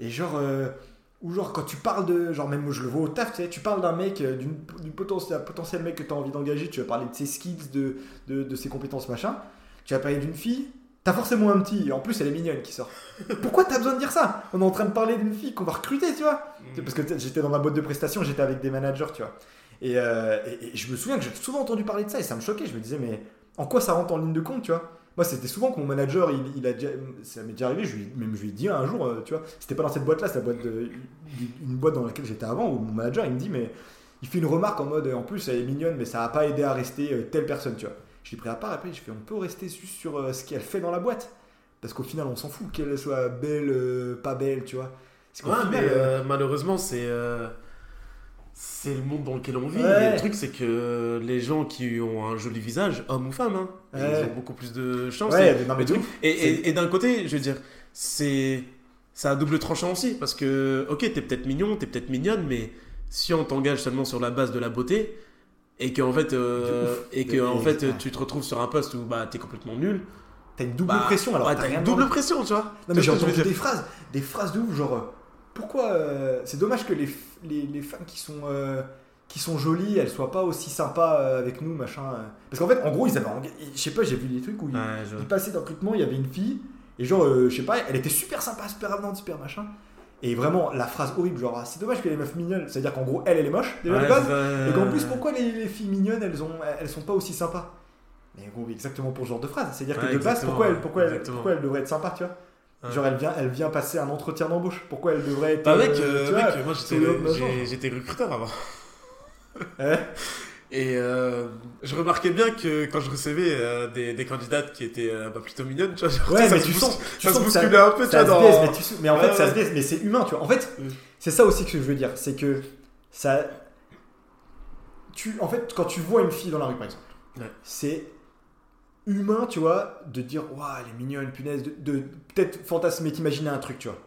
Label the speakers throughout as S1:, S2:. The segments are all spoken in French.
S1: Et genre, euh, ou genre quand tu parles de, genre même moi je le vois au taf, tu sais, tu parles d'un mec, euh, d'une d'une potentiel, potentiel mec que tu as envie d'engager, tu vas parler de ses skills, de, de, de ses compétences, machin. Tu vas parler d'une fille, t'as forcément un petit, et en plus elle est mignonne qui sort. Pourquoi t'as besoin de dire ça? On est en train de parler d'une fille qu'on va recruter, tu vois
S2: Mm.
S1: Parce que j'étais dans ma boîte de prestations, j'étais avec des managers, tu vois. Et, euh, et- et je me souviens que j'ai souvent entendu parler de ça et ça me choquait. Je me disais, mais en quoi ça rentre en ligne de compte, tu vois? Moi, c'était souvent que mon manager, il, il a déjà, ça m'est déjà arrivé, je lui, même je lui ai dit un jour, euh, tu vois, c'était pas dans cette boîte-là, c'est la boîte de, une boîte dans laquelle j'étais avant, où mon manager, il me dit, mais il fait une remarque en mode, en plus, elle est mignonne, mais ça a pas aidé à rester euh, telle personne, tu vois. Je l'ai pris à part, après, je fais, on peut rester juste sur euh, ce qu'elle fait dans la boîte Parce qu'au final, on s'en fout qu'elle soit belle, euh, pas belle, tu vois.
S2: Ouais,
S1: final,
S2: mais
S1: euh,
S2: euh, malheureusement, c'est euh, c'est le monde dans lequel on vit.
S1: Ouais.
S2: Et le truc, c'est que les gens qui ont un joli visage, homme ou femme, hein,
S1: Ouais.
S2: ils ont beaucoup plus de chance.
S1: ouais,
S2: Et-
S1: non, mais
S2: d'un côté, je veux dire, c'est ça a double tranchant aussi. Parce que, ok, t'es peut-être mignon, t'es peut-être mignonne, mais si on t'engage seulement sur la base de la beauté, et qu'en fait, euh,
S1: ouf.
S2: et que, en fait tu te retrouves sur un poste où bah, t'es complètement nul,
S1: T'as une double
S2: bah,
S1: pression alors t'as
S2: une double
S1: le-
S2: pression, tu vois.
S1: Non mais j'ai
S2: que
S1: entendu des phrases, des phrases de ouf, genre pourquoi euh, c'est dommage que les, les, les femmes qui sont euh, qui sont jolies, elles soient pas aussi sympas euh, avec nous, machin. Parce qu'en fait, en gros, ils avaient, je sais pas, j'ai vu des trucs où ils,
S2: Ouais, je-
S1: ils passaient dans le recrutement, il y avait une fille et genre, euh, je sais pas, elle était super sympa, super avenante, super machin. Et vraiment, la phrase horrible, genre, ah, c'est dommage que les meufs mignonnes, c'est-à-dire qu'en gros, elle, elle est moche, déjà de base, et qu'en plus, pourquoi les, les filles mignonnes, elles, ont, elles sont pas aussi sympas? Mais gros, exactement pour ce genre de phrase. C'est-à-dire que de base, pourquoi elle, pourquoi, elle, pourquoi elle devrait être sympa, tu vois?
S2: Ouais.
S1: Genre, elle vient, elle vient passer un entretien d'embauche. Pourquoi elle devrait être.
S2: Bah mec,
S1: euh,
S2: euh,
S1: tu
S2: mec,
S1: vois,
S2: moi j'étais, recruteur avant.
S1: Ouais.
S2: Et euh, je remarquais bien que quand je recevais euh, des, des candidates qui étaient euh, bah, plutôt mignonnes, tu vois, genre,
S1: Ouais,
S2: ça
S1: mais
S2: se
S1: tu sens, tu
S2: ça se
S1: sens que
S2: un peu, tu vois,
S1: se
S2: dans...
S1: baisse, mais, tu sais- mais en
S2: Ouais,
S1: fait, ça se baisse, mais c'est humain, tu vois. En fait, c'est ça aussi que je veux dire. C'est que ça. Tu, en fait, quand tu vois une fille dans la rue, par exemple, c'est humain, tu vois, de dire, waouh, elle est mignonne, punaise, de, peut-être fantasmer, t'imaginer un truc, tu vois.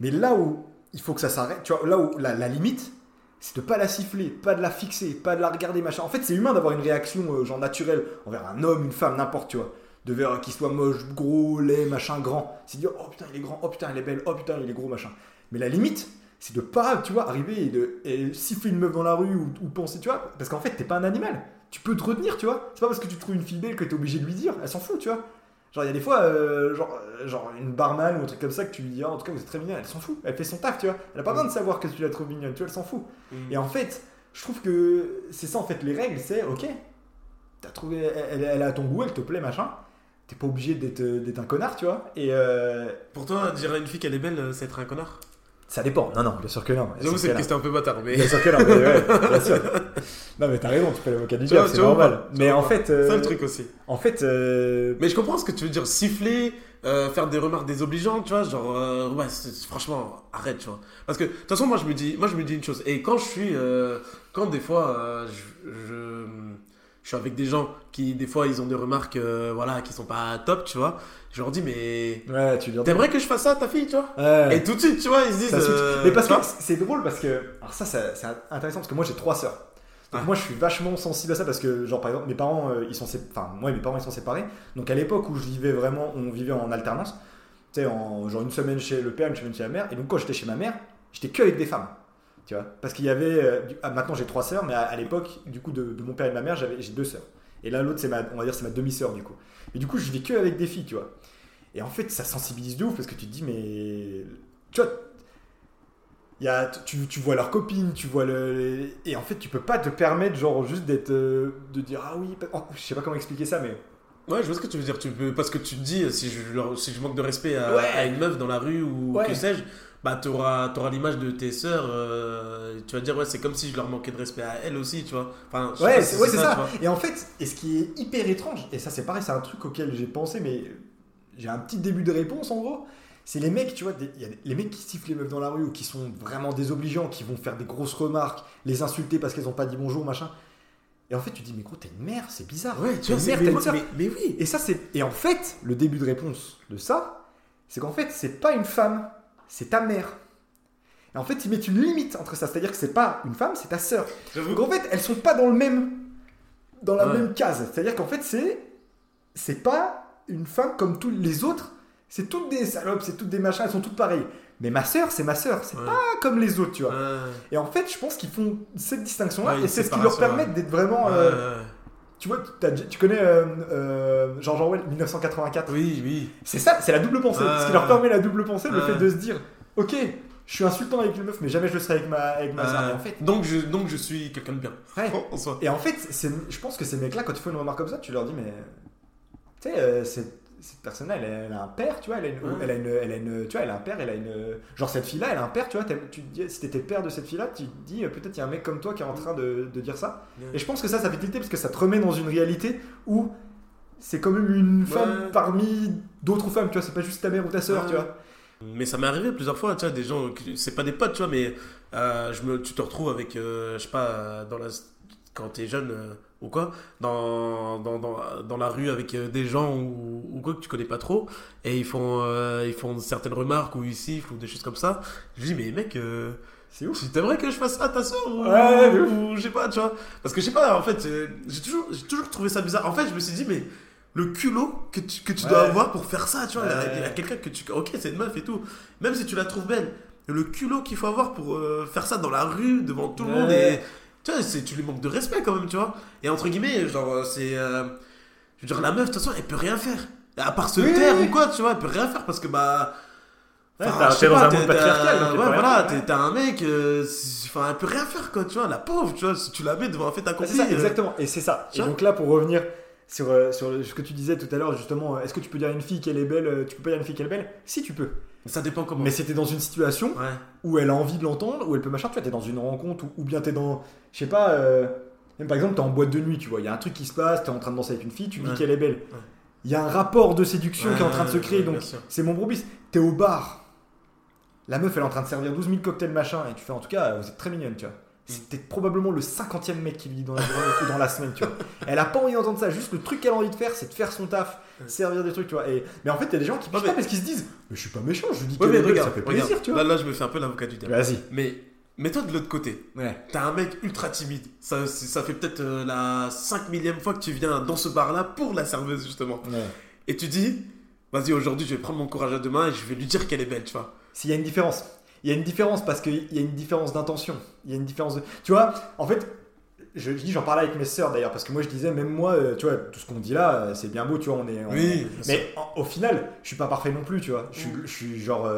S1: Mais là où il faut que ça s'arrête, tu vois, là où la, limite, c'est de pas la siffler, pas de la fixer, pas de la regarder, machin. En fait, c'est humain d'avoir une réaction, euh, genre naturelle, envers un homme, une femme, n'importe, tu vois. De vers qu'il soit moche, gros, laid, machin, grand. C'est dire, oh putain, il est grand, oh putain, elle est belle, oh putain, il est gros, machin. Mais la limite, c'est de pas, tu vois, arriver et, de, siffler une meuf dans la rue ou, ou penser, tu vois, parce qu'en fait, t'es pas un animal. Tu peux te retenir, tu vois. C'est pas parce que tu trouves une fille belle que t'es obligé de lui dire, elle s'en fout, tu vois. Genre, il y a des fois, euh, genre, euh, genre une barman ou un truc comme ça que tu lui dis, Ah, en tout cas, vous êtes très mignonne, elle s'en fout, elle fait son taf, tu vois. Elle a pas besoin de savoir que tu la trouves mignonne, tu vois, elle s'en fout.
S2: Mm.
S1: Et en fait, je trouve que c'est ça, en fait, les règles, c'est, ok, t'as trouvé, elle, elle, a ton goût, elle te plaît, machin. T'es pas obligé d'être d'être un connard, tu vois. Et euh,
S2: Pour toi, dire à une fille qu'elle est belle, euh, c'est être un connard?
S1: Ça dépend. Non, non, bien sûr que non.
S2: J'avoue, c'est une question un peu bâtard, mais
S1: Bien sûr que non, mais ouais, bien sûr. Non, mais t'as raison, tu fais l'avocat du diable, c'est normal. Mais en fait,
S2: c'est
S1: euh,
S2: le truc aussi.
S1: en fait, euh,
S2: Mais je comprends ce que tu veux dire, siffler, euh, faire des remarques désobligeantes, tu vois, genre, euh, ouais, franchement, arrête, tu vois. Parce que, de toute façon, moi, je me dis, moi, je me dis une chose, et quand je suis, euh, quand des fois, euh, je, je, je suis avec des gens qui, des fois, ils ont des remarques, euh, voilà, qui sont pas top, tu vois, je leur dis, mais,
S1: ouais, tu
S2: t'aimerais que je fasse ça à ta fille, tu vois
S1: Ouais.
S2: Et tout de suite, tu vois, ils se disent, euh,
S1: mais parce que c'est drôle parce que alors ça, c'est intéressant parce que moi j'ai trois sœurs. Donc
S2: Ouais.
S1: moi je suis vachement sensible à ça parce que genre par exemple mes parents euh, ils sont sé- enfin moi et mes parents ils sont séparés. Donc à l'époque où je vivais vraiment on vivait en alternance. Tu sais en genre une semaine chez le père, une semaine chez la mère et donc quand j'étais chez ma mère, j'étais que avec des femmes. Tu vois Parce qu'il y avait euh, ah, maintenant j'ai trois sœurs mais à, l'époque du coup de, mon père et de ma mère, j'ai deux sœurs. Et là l'autre c'est ma on va dire c'est ma demi-sœur du coup. Et du coup je vivais que avec des filles, tu vois. Et en fait ça sensibilise de ouf parce que tu te dis mais tu vois y a, tu, tu vois leurs copines, tu vois le. Et en fait, tu peux pas te permettre, genre, juste d'être. euh, de dire, ah oui, oh, je sais pas comment expliquer ça, mais.
S2: Ouais, je vois ce que tu veux dire. Tu peux, parce que tu te dis, si je, leur- si je manque de respect à,
S1: Ouais.
S2: à une meuf dans la rue ou
S1: Ouais.
S2: que sais-je, bah t'auras auras, l'image de tes sœurs. euh, tu vas dire, ouais, c'est comme si je leur manquais de respect à elles aussi, tu vois. Enfin,
S1: Ouais, c'est ouais, ça. Et en fait, et ce qui est hyper étrange, et ça c'est pareil, c'est un truc auquel j'ai pensé, mais j'ai un petit début de réponse en gros. C'est les mecs, tu vois, des- il y a des- les mecs qui sifflent les meufs dans la rue ou qui sont vraiment désobligeants, qui vont faire des grosses remarques, les insulter parce qu'elles ont pas dit bonjour, machin. Et en fait, tu dis, mais gros, t'es une mère, c'est bizarre.
S2: Ouais,
S1: T'es
S2: tu
S1: une mère, t'as une sœur.
S2: mais- mais oui.
S1: Et ça, c'est. Et en fait, le début de réponse de ça, c'est qu'en fait, c'est pas une femme, c'est ta mère. Et en fait, ils mettent une limite entre ça. C'est-à-dire que c'est pas une femme, c'est ta sœur. Donc en fait, elles sont pas dans le même. dans la
S2: Ouais.
S1: même case. C'est-à-dire qu'en fait, c'est. c'est pas une femme comme tous les autres. C'est toutes des salopes, c'est toutes des machins, elles sont toutes pareilles. Mais ma sœur, c'est ma sœur, c'est
S2: Ouais.
S1: pas comme les autres, tu vois.
S2: Ouais.
S1: Et en fait, je pense qu'ils font cette distinction-là
S2: Ouais,
S1: et
S2: une
S1: c'est ce qui leur permet d'être vraiment. Euh, tu vois, tu connais euh, euh, George Orwell 1984
S2: Oui, oui.
S1: C'est ça, c'est la double pensée. Ce qui leur permet la double pensée, le fait de se dire Ok, je suis insultant avec les meufs, mais jamais je le serai avec ma, avec ma sœur. En fait,
S2: donc, je, donc je suis quelqu'un de bien. En.
S1: Et en fait, c'est- je pense que ces mecs-là, quand ils font une remarque comme ça, tu leur dis, mais. Tu sais, euh, cette, cette personne-là, elle, a- elle a un père, tu vois, elle a une,
S2: Ouais.
S1: elle a une, elle a une- tu vois, elle a un père, elle a une. Genre, cette fille-là, elle a un père, tu vois, tu te dis, si t'étais père de cette fille-là, tu te dis, euh, peut-être il y a un mec comme toi qui est en train de, de dire ça. Et je pense que ça, ça fait tilter parce que ça te remet dans une réalité où c'est quand même une femme parmi d'autres femmes, tu vois, c'est pas juste ta mère ou ta sœur, tu vois.
S2: Mais ça m'est arrivé plusieurs fois, tu vois, des gens, c'est pas des potes, tu vois, mais euh, je me, tu te retrouves avec, euh, je sais pas, dans la, quand t'es jeune euh, ou quoi, dans, dans, dans, dans la rue avec des gens ou, ou quoi que tu connais pas trop, et ils font, euh, ils font certaines remarques ou ils sifflent ou des choses comme ça. Je dis, mais mec, euh,
S1: C'est ouf.
S2: t'aimerais que je fasse ça à ta soeur ou,
S1: Ouais,
S2: ou je sais pas, tu vois. Parce que je sais pas, en fait, euh, j'ai toujours, j'ai toujours trouvé ça bizarre. En fait, je me suis dit, mais le culot que tu, que tu dois avoir pour faire ça, tu vois, il y a- quelqu'un que tu. Ok, c'est une meuf et tout. Même si tu la trouves belle, le culot qu'il faut avoir pour euh, faire ça dans la rue, devant tout le monde, et. Tu vois, c'est- tu lui manques de respect quand même, tu vois. Et entre guillemets, genre, c'est. euh, je veux dire, la meuf, de toute façon, elle peut rien faire. À part se
S1: Oui,
S2: taire
S1: oui.
S2: ou quoi, tu vois, elle peut rien faire parce que bah.
S1: Ouais, t'es dans un monde patriarcal,
S2: Ouais, voilà, t'es- un mec, euh, enfin, elle peut rien faire, quoi, tu vois, la pauvre, tu vois, si tu la mets devant un fait accompli.
S1: ça,
S2: euh,
S1: exactement. Et c'est ça. Et donc là, pour revenir sur, euh, sur ce que tu disais tout à l'heure, justement, est-ce que tu peux dire à une fille qu'elle est belle Tu peux pas dire à une fille qu'elle est belle? Si, tu peux.
S2: Ça dépend comment.
S1: Mais c'était dans une situation
S2: Ouais.
S1: où elle a envie de l'entendre, où elle peut machin, tu vois, t'es dans une rencontre, ou, ou bien t'es dans, je sais pas, euh, même par exemple, t'es en boîte de nuit, tu vois, il y a un truc qui se passe, t'es en train de danser avec une fille, tu dis
S2: Ouais.
S1: qu'elle est belle. Il y a un rapport de séduction qui est en train de se
S2: Ouais,
S1: créer,
S2: ouais,
S1: donc c'est mon brouilliste. T'es au bar, la meuf elle est en train de servir 12 000 cocktails machin, et tu fais en tout cas, vous êtes très mignonne, tu vois. C'était probablement le 50e mec qui lui dit dans la journée ou dans la semaine, tu vois. Elle a pas envie d'entendre ça, juste le truc qu'elle a envie de faire, c'est de faire son taf,
S2: Ouais.
S1: servir des trucs, tu vois. Et... Mais en fait, il y a des gens qui
S2: Ouais, mais-
S1: pas parce qu'ils se disent, mais je suis pas méchant, je lui dis
S2: Ouais,
S1: est belle,
S2: regarde,
S1: ça fait
S2: regarde.
S1: plaisir, tu vois.
S2: Là, là, je me fais un peu l'avocat du diable.
S1: Vas-y.
S2: Mais mets-toi de l'autre côté.
S1: Ouais.
S2: T'as un mec ultra timide. Ça, ça fait peut-être euh, la 5 millième fois que tu viens dans ce bar-là pour la serveuse, justement.
S1: Ouais.
S2: Et tu dis, vas-y, aujourd'hui, je vais prendre mon courage à deux mains et je vais lui dire qu'elle est belle, tu vois.
S1: S'il y a une différence. Il y a une différence parce qu'il y a une différence d'intention. Il y a une différence de. Tu vois, en fait, je, je dis, j'en parlais avec mes sœurs d'ailleurs, parce que moi je disais, même moi, euh, tu vois, tout ce qu'on dit là, euh, c'est bien beau, tu vois, on est. on-
S2: Oui,
S1: Mais en- au final, je suis pas parfait non plus, tu vois. Je suis,
S2: Mm.
S1: je suis genre,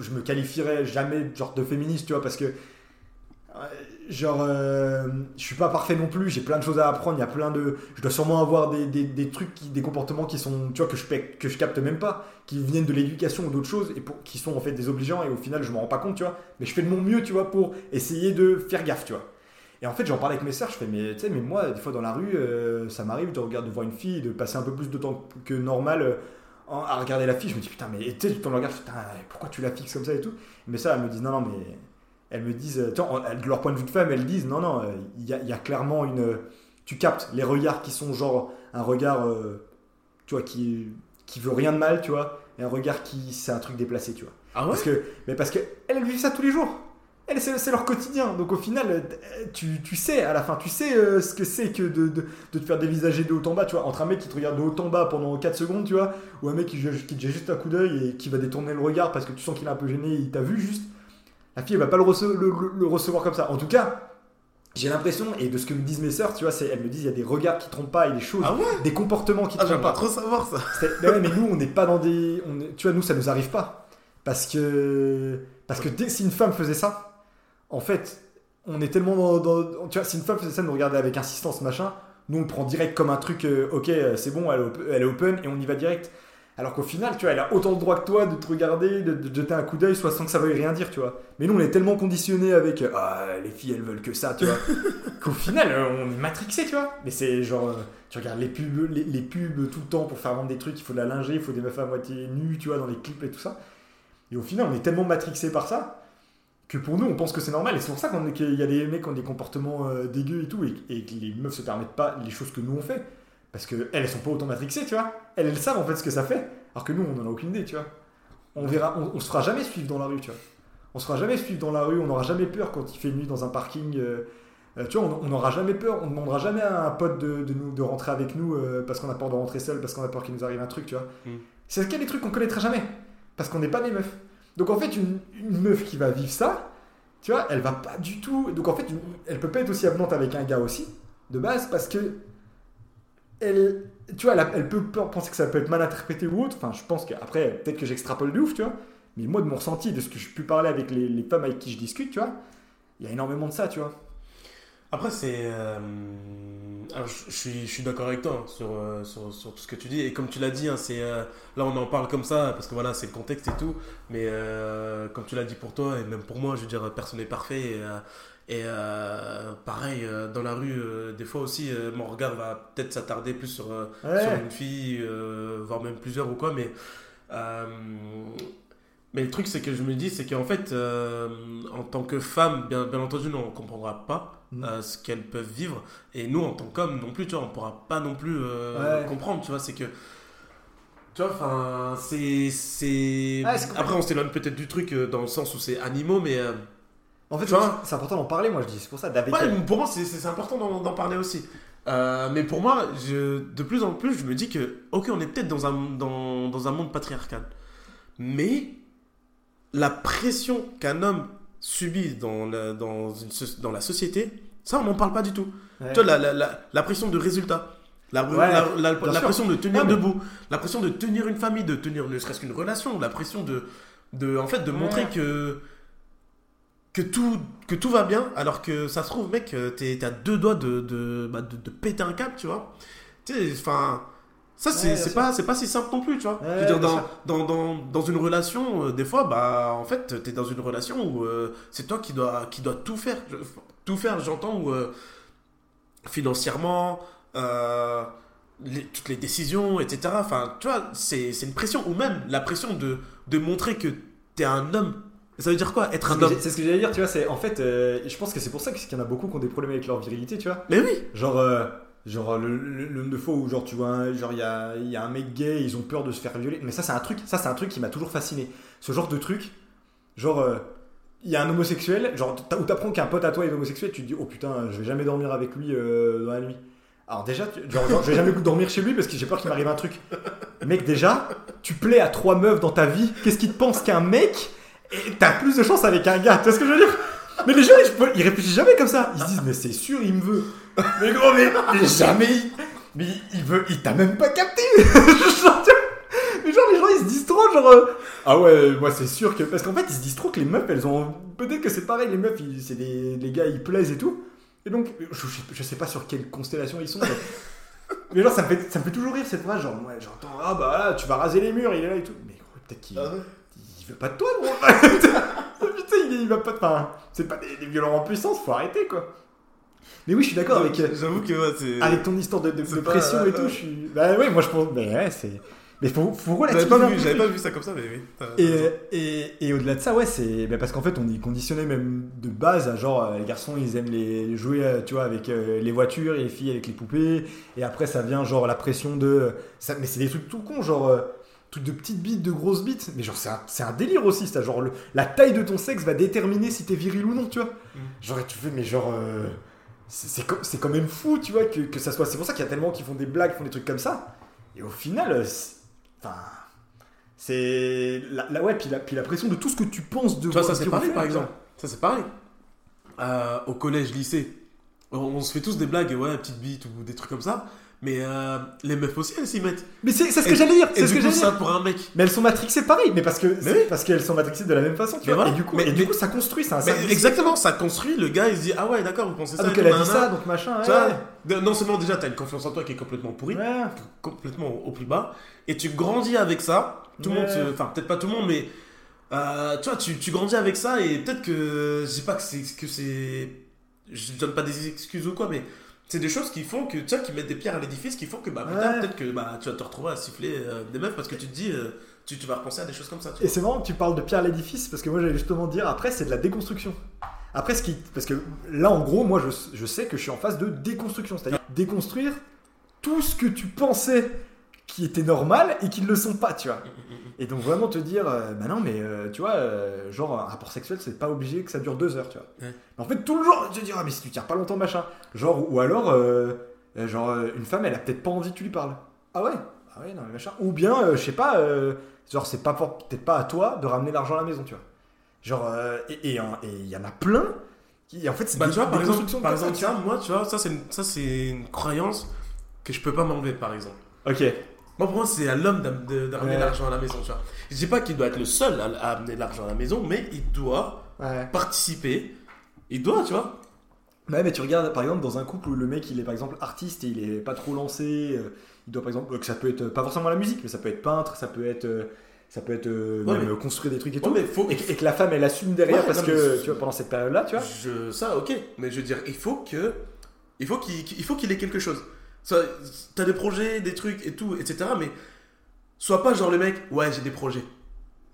S1: je me qualifierais jamais genre de féministe, tu vois, parce que. Euh, Genre, euh, je suis pas parfait non plus, j'ai plein de choses à apprendre, il y a plein de. Je dois sûrement avoir des, des, trucs, des comportements qui sont, tu vois, que je, que je capte même pas, qui viennent de l'éducation ou d'autres choses, et qui sont en fait désobligeants, et au final, je m'en rends pas compte, tu vois. Mais je fais de mon mieux, tu vois, pour essayer de faire gaffe, tu vois. Et en fait, j'en parlais avec mes sœurs, je fais, mais tu sais, mais moi, des fois dans la rue, euh, ça m'arrive de regarder, de voir une fille, de passer un peu plus de temps que normal à regarder la fille. Je me dis, putain, mais tu sais, tu le putain, pourquoi tu la fixes comme ça et tout. Mais ça, elles me disent, non, non, mais. Elles me disent, euh, de leur point de vue de femme, elles disent, non, non, euh, il y, a, il y a clairement une. Tu captes les regards qui sont genre un regard, euh, tu vois, qui, qui veut rien de mal, tu vois, et un regard qui, c'est un truc déplacé, tu vois.
S2: Ah ouais
S1: Parce que, mais parce que elles, vivent ça tous les jours. Elles, c'est, leur quotidien. Donc au final, euh, tu, tu sais à la fin, tu sais euh, ce que c'est que de, de, de te faire dévisager de haut en bas, tu vois. Entre un mec qui te regarde de haut en bas pendant 4 secondes, tu vois, ou un mec qui, qui te jette juste un coup d'œil et qui va détourner le regard parce que tu sens qu'il est un peu gêné, il t'a vu juste. La fille, elle va pas le, rece- le- le- le recevoir comme ça. En tout cas, j'ai l'impression, et de ce que me disent mes sœurs, tu vois, elles me disent, il y a des regards qui trompent pas et des choses,
S2: Ah ouais?
S1: des comportements qui
S2: Ah,
S1: trompent pas.
S2: pas trop savoir ça.
S1: Mais ouais, mais nous, on n'est pas dans des. on est- tu vois, nous, ça nous arrive pas. Parce que. Parce que dès, si une femme faisait ça, en fait, on est tellement dans, dans- Tu vois, si une femme faisait ça, nous regardait avec insistance, machin, nous, on le prend direct comme un truc, euh, ok, euh, c'est bon, elle est, op- elle est open et on y va direct. Alors qu'au final, tu vois, elle a autant le droit que toi de te regarder, de, de te jeter un coup d'œil, soit sans que ça veuille rien dire, tu vois. Mais nous, on est tellement conditionnés avec euh, ah, les filles, elles veulent que ça, tu vois, qu'au final, euh, on est matrixé, tu vois. Mais c'est genre, euh, tu regardes les pubs, les, les pubs tout le temps pour faire vendre des trucs, il faut de la lingerie, il faut des meufs à moitié nues, tu vois, dans les clips et tout ça. Et au final, on est tellement matrixé par ça que pour nous, on pense que c'est normal. Et c'est pour ça qu'il y a des mecs qui ont des comportements euh, dégueux et tout, et, et que les meufs se permettent pas les choses que nous on fait. Parce qu'elles, elles sont pas autant matrixées, tu vois. Elles, elles savent en fait ce que ça fait. Alors que nous, on en a aucune idée, tu vois. On verra, on, on se fera jamais suivre dans la rue, tu vois. On se fera jamais suivre dans la rue, on n'aura jamais peur quand il fait nuit dans un parking. euh, euh, tu vois, on n'aura jamais peur, on ne demandera jamais à un pote de, de nous, de rentrer avec nous euh, parce qu'on a peur de rentrer seul, parce qu'on a peur qu'il nous arrive un truc, tu vois.
S2: Mm.
S1: C'est qu'il y a des trucs qu'on connaîtra jamais. Parce qu'on n'est pas des meufs. Donc en fait, une, une meuf qui va vivre ça, tu vois, elle va pas du tout. Donc en fait, elle peut pas être aussi avenante avec un gars aussi, de base, parce que. Elle. Tu vois, elle, peut penser que ça peut être mal interprété ou autre. Enfin, je pense qu'après, peut-être que j'extrapole de ouf, tu vois. Mais moi, de mon ressenti, de ce que je peux parler avec les, femmes avec qui je discute, tu vois, il y a énormément de ça, tu vois.
S2: Après, c'est. euh, alors, je, suis, d'accord avec toi hein, sur, euh, sur, tout ce que tu dis. Et comme tu l'as dit, hein, c'est, euh, là, on en parle comme ça, parce que voilà, c'est le contexte et tout. Mais comme tu l'as dit pour toi, et même pour moi, je veux dire, personne n'est parfait. Et, euh, pareil, euh, dans la rue, euh, des fois aussi, mon regard va peut-être s'attarder plus sur,
S1: Ouais.
S2: sur une fille, voire même plusieurs ou quoi. Mais. mais le truc, c'est que je me dis, c'est qu'en fait, en tant que femme, bien, bien entendu, nous, on ne comprendra pas
S1: Mm.
S2: ce qu'elles peuvent vivre. Et nous, en tant qu'hommes non plus, tu vois, on ne pourra pas non plus
S1: Ouais.
S2: comprendre, tu vois. C'est que. Tu vois, enfin, c'est. c'est Après, on s'éloigne peut-être du truc dans le sens où c'est animaux, mais.
S1: En fait, c'est important d'en parler, moi, je dis. C'est pour ça,
S2: Ouais, pour moi, c'est- important d'en parler aussi. Euh, mais pour moi, je, de plus en plus, je me dis que, ok, on est peut-être dans un, dans, dans un monde patriarcal. Mais la pression qu'un homme subit dans la, dans, une so- dans la société, ça, on n'en parle pas du tout.
S1: Ouais.
S2: Tu vois, la, la, la, la pression de résultat. La,
S1: Ouais,
S2: pression de tenir debout, la pression de tenir une famille, de tenir ne serait-ce qu'une relation, la pression de, de, en fait, de montrer que, que, tout, que tout va bien, alors que ça se trouve, mec, euh, t'es t'as deux doigts de, de, bah, de, de péter un câble, tu vois. Tu sais, enfin, ça, c'est
S1: Ouais,
S2: pas, pas si simple non plus, tu vois.
S1: Ouais,
S2: Je veux dire, dans, dans, dans, dans une relation, euh, des fois, bah, en fait, t'es dans une relation où euh, c'est toi qui dois, qui dois tout faire. Je- tout faire, j'entends, où euh, financièrement, les- toutes les décisions, etc. Enfin, tu vois, c'est c'est une pression, ou même la pression de, de montrer que t'es un homme. Ça veut dire quoi, être un homme
S1: C'est ce que j'allais dire, tu vois. C'est en fait, euh, je pense que c'est pour ça qu'il y en a beaucoup qui ont des problèmes avec leur virilité, tu vois.
S2: Mais oui
S1: Genre, euh, genre le, le- le nombre de fois où genre tu vois, un- genre il y a, il y a un mec gay, ils ont peur de se faire violer. Mais ça, c'est un truc, ça c'est un truc qui m'a toujours fasciné. Ce genre de truc, genre euh, il y a un homosexuel, genre t'as- où t'apprends qu'un pote à toi est homosexuel, tu te dis oh putain, je vais jamais dormir avec lui euh, dans la nuit. Alors déjà, tu- genre, genre, je vais jamais dormir chez lui parce que j'ai peur qu'il m'arrive un truc. Mec, déjà, tu plais à trois meufs dans ta vie. Qu'est-ce qui te pense qu'un mec et t'as plus de chance avec un gars Tu vois ce que je veux dire? Mais les gens, ils, ils réfléchissent jamais comme ça. Ils se disent mais c'est sûr, il me veut. Mais gros, mais, mais jamais. Mais il veut, il t'a même pas capté. mais genre les gens ils se disent trop genre euh, ah ouais moi c'est sûr que parce qu'en fait ils se disent trop que les meufs elles ont peut-être que c'est pareil les meufs c'est des les gars ils plaisent et tout et donc je, sais pas sur quelle constellation ils sont mais, genre ça me fait ça me fait toujours rire cette phrase genre ouais j'entends ah bah là tu vas raser les murs il est là et tout mais peut-être qu'il il veut pas de toi gros putain il, il va pas enfin c'est pas des, des violents en puissance faut arrêter quoi mais oui je suis d'accord avec euh,
S2: J'avoue que ouais, c'est.
S1: avec ton histoire de, de-
S2: C'est
S1: de
S2: pas-
S1: pression et
S2: euh,
S1: tout, je suis. Bah ouais, moi je pense. Mais ouais, c'est. Mais faut, faut
S2: J'avais pas, vu, j'avais pas ça comme ça, mais oui.
S1: Et, et, et au-delà de ça, ouais, c'est bah, parce qu'en fait, on est conditionné même de base à genre, euh, les garçons, ils aiment les, les jouer, euh, tu vois, avec euh, les voitures, et les filles avec les poupées. Et après, ça vient genre la pression de. Ça, mais c'est des trucs tout cons, genre. De petites bites, de grosses bites. Mais genre, c'est un, c'est un délire aussi, ça. Genre, le- la taille de ton sexe va déterminer si t'es viril ou non, tu vois.
S2: Mm.
S1: Genre, tu fais, mais genre. euh, c'est c'est co- c'est quand même fou, tu vois, que, que ça soit. C'est pour ça qu'il y a tellement qui font des blagues, qui font des trucs comme ça. Et au final, euh, c'est- enfin. C'est. La, la- ouais, puis la, puis la pression de tout ce que tu penses de
S2: Tu vois, ça c'est pareil par exemple. Ça c'est pareil. Euh, au collège, lycée, on, on se fait tous des blagues, ouais, petite bite ou des trucs comme ça. Mais euh, les meufs aussi, elles s'y mettent.
S1: Mais c'est c'est ce que j'allais dire, c'est ce que j'allais
S2: ça
S1: dire.
S2: pour un mec.
S1: Mais elles sont matrixées pareil, mais parce que
S2: oui.
S1: parce qu'elles sont matrixées de la même façon, tu vois.
S2: voilà.
S1: Et du coup,
S2: Mais-
S1: et du
S2: mais-
S1: coup, ça construit,
S2: Mais
S1: cercle
S2: exactement, ça construit. Le gars, il se dit Ah ouais, d'accord, vous pensez
S1: Ah,
S2: ça
S1: donc elle a dit ça, donc machin.
S2: Tu
S1: ouais.
S2: vois, de- non seulement déjà, t'as une confiance en toi qui est complètement pourrie,
S1: Ouais.
S2: complètement au plus bas, et tu grandis avec ça. Tout le
S1: Ouais.
S2: monde, enfin peut-être pas tout le monde, mais euh, tu vois, tu, tu grandis avec ça et peut-être que je sais pas que c'est que c'est, je donne pas des excuses ou quoi, mais c'est des choses qui font que tu vois, qui mettent des pierres à l'édifice, qui font que bah plus tard
S1: Ouais.
S2: peut-être que bah tu vas te retrouver à siffler euh, des meufs parce que tu te dis, euh, tu, tu vas repenser à des choses comme ça. Tu
S1: Et c'est marrant que tu parles de pierre à l'édifice parce que moi j'allais justement dire après c'est de la déconstruction. Après ce qui parce que là en gros moi je, je sais que je suis en phase de déconstruction, c'est-à-dire déconstruire tout ce que tu pensais qui était normal et qui ne le sont pas, tu vois. Et donc vraiment te dire euh, bah non mais euh, tu vois euh, genre un rapport sexuel c'est pas obligé que ça dure deux heures, tu vois.
S2: Ouais.
S1: Mais en fait tout le jour tu te dis ah mais si tu tiens pas longtemps machin, genre ou alors genre une femme elle a peut-être pas envie que tu lui parles. Ah ouais. Ah ouais, non, mais machin. Ou bien, je sais pas, genre, c'est pas peut-être pas à toi de ramener l'argent à la maison, tu vois. Genre, et il y en a plein qui, en fait, c'est
S2: Bah,
S1: des,
S2: tu vois, par exemple, par
S1: ça,
S2: moi, tu vois, ça, c'est une, ça, c'est une croyance que je peux pas m'enlever, par exemple.
S1: Ok.
S2: Moi, pour moi, c'est à l'homme d'amener
S1: Ouais.
S2: l'argent à la maison, tu vois. Je dis pas qu'il doit être le seul à, à amener l'argent à la maison, mais il doit
S1: Ouais.
S2: participer. Il doit, tu vois.
S1: Ouais, mais tu regardes par exemple dans un couple où le mec il est par exemple artiste et il est pas trop lancé, euh, il doit par exemple, que ça peut être pas forcément la musique, mais ça peut être peintre, ça peut être, euh, ça peut être euh,
S2: Ouais,
S1: même
S2: mais-
S1: construire des trucs et
S2: Ouais,
S1: tout.
S2: mais faut-
S1: Et, que- et que la femme elle assume derrière
S2: Ouais,
S1: parce
S2: non,
S1: que tu vois pendant cette période là, tu vois.
S2: Je, ça, ok. Mais je veux dire, il faut que. Il faut qu'il qu'il- il faut qu'il ait quelque chose. T'as des projets, des trucs et tout, etc. Mais sois pas genre le mec, ouais, j'ai des projets.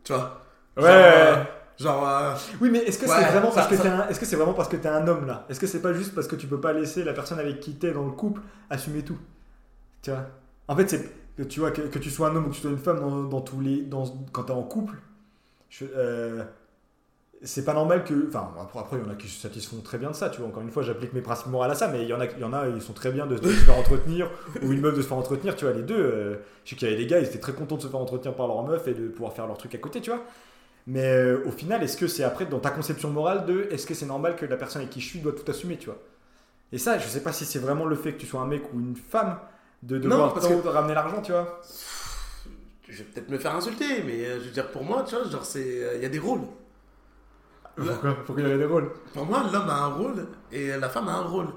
S2: Tu vois?
S1: Ouais.
S2: Genre, euh, genre, euh,
S1: Oui, mais est-ce que
S2: Ouais,
S1: c'est vraiment
S2: ça-
S1: parce que
S2: ça-
S1: un, est-ce que vraiment parce que t'es un homme là? Est-ce que c'est pas juste parce que tu peux pas laisser la personne avec qui t'es dans le couple assumer tout? Tu vois? En fait, c'est que tu vois que, que tu sois un homme ou que tu sois une femme dans, dans tous les, dans, quand t'es en couple, je- euh, c'est pas normal que, enfin après, après il y en a qui se satisfont très bien de ça. Tu vois, encore une fois, j'applique mes principes moraux à ça, mais il y en a, il y en a, ils sont très bien de, de se faire entretenir ou une meuf de se faire entretenir. Tu vois, les deux. euh, je sais qu'il y avait des gars, ils étaient très contents de se faire entretenir par leur meuf et de pouvoir faire leur truc à côté, tu vois. Mais euh, au final, est-ce que c'est après dans ta conception morale de est-ce que c'est normal que la personne avec qui je suis doit tout assumer, tu vois? Et ça, je sais pas si c'est vraiment le fait que tu sois un mec ou une femme de devoir
S2: que-
S1: ramener l'argent, tu vois
S2: je vais peut-être me faire insulter, mais euh, je veux dire, pour moi, tu vois, genre, c'est. Il y a des rôles.
S1: Pourquoi qu'il y ait des rôles.
S2: Pour moi, l'homme a un rôle et la femme a un rôle.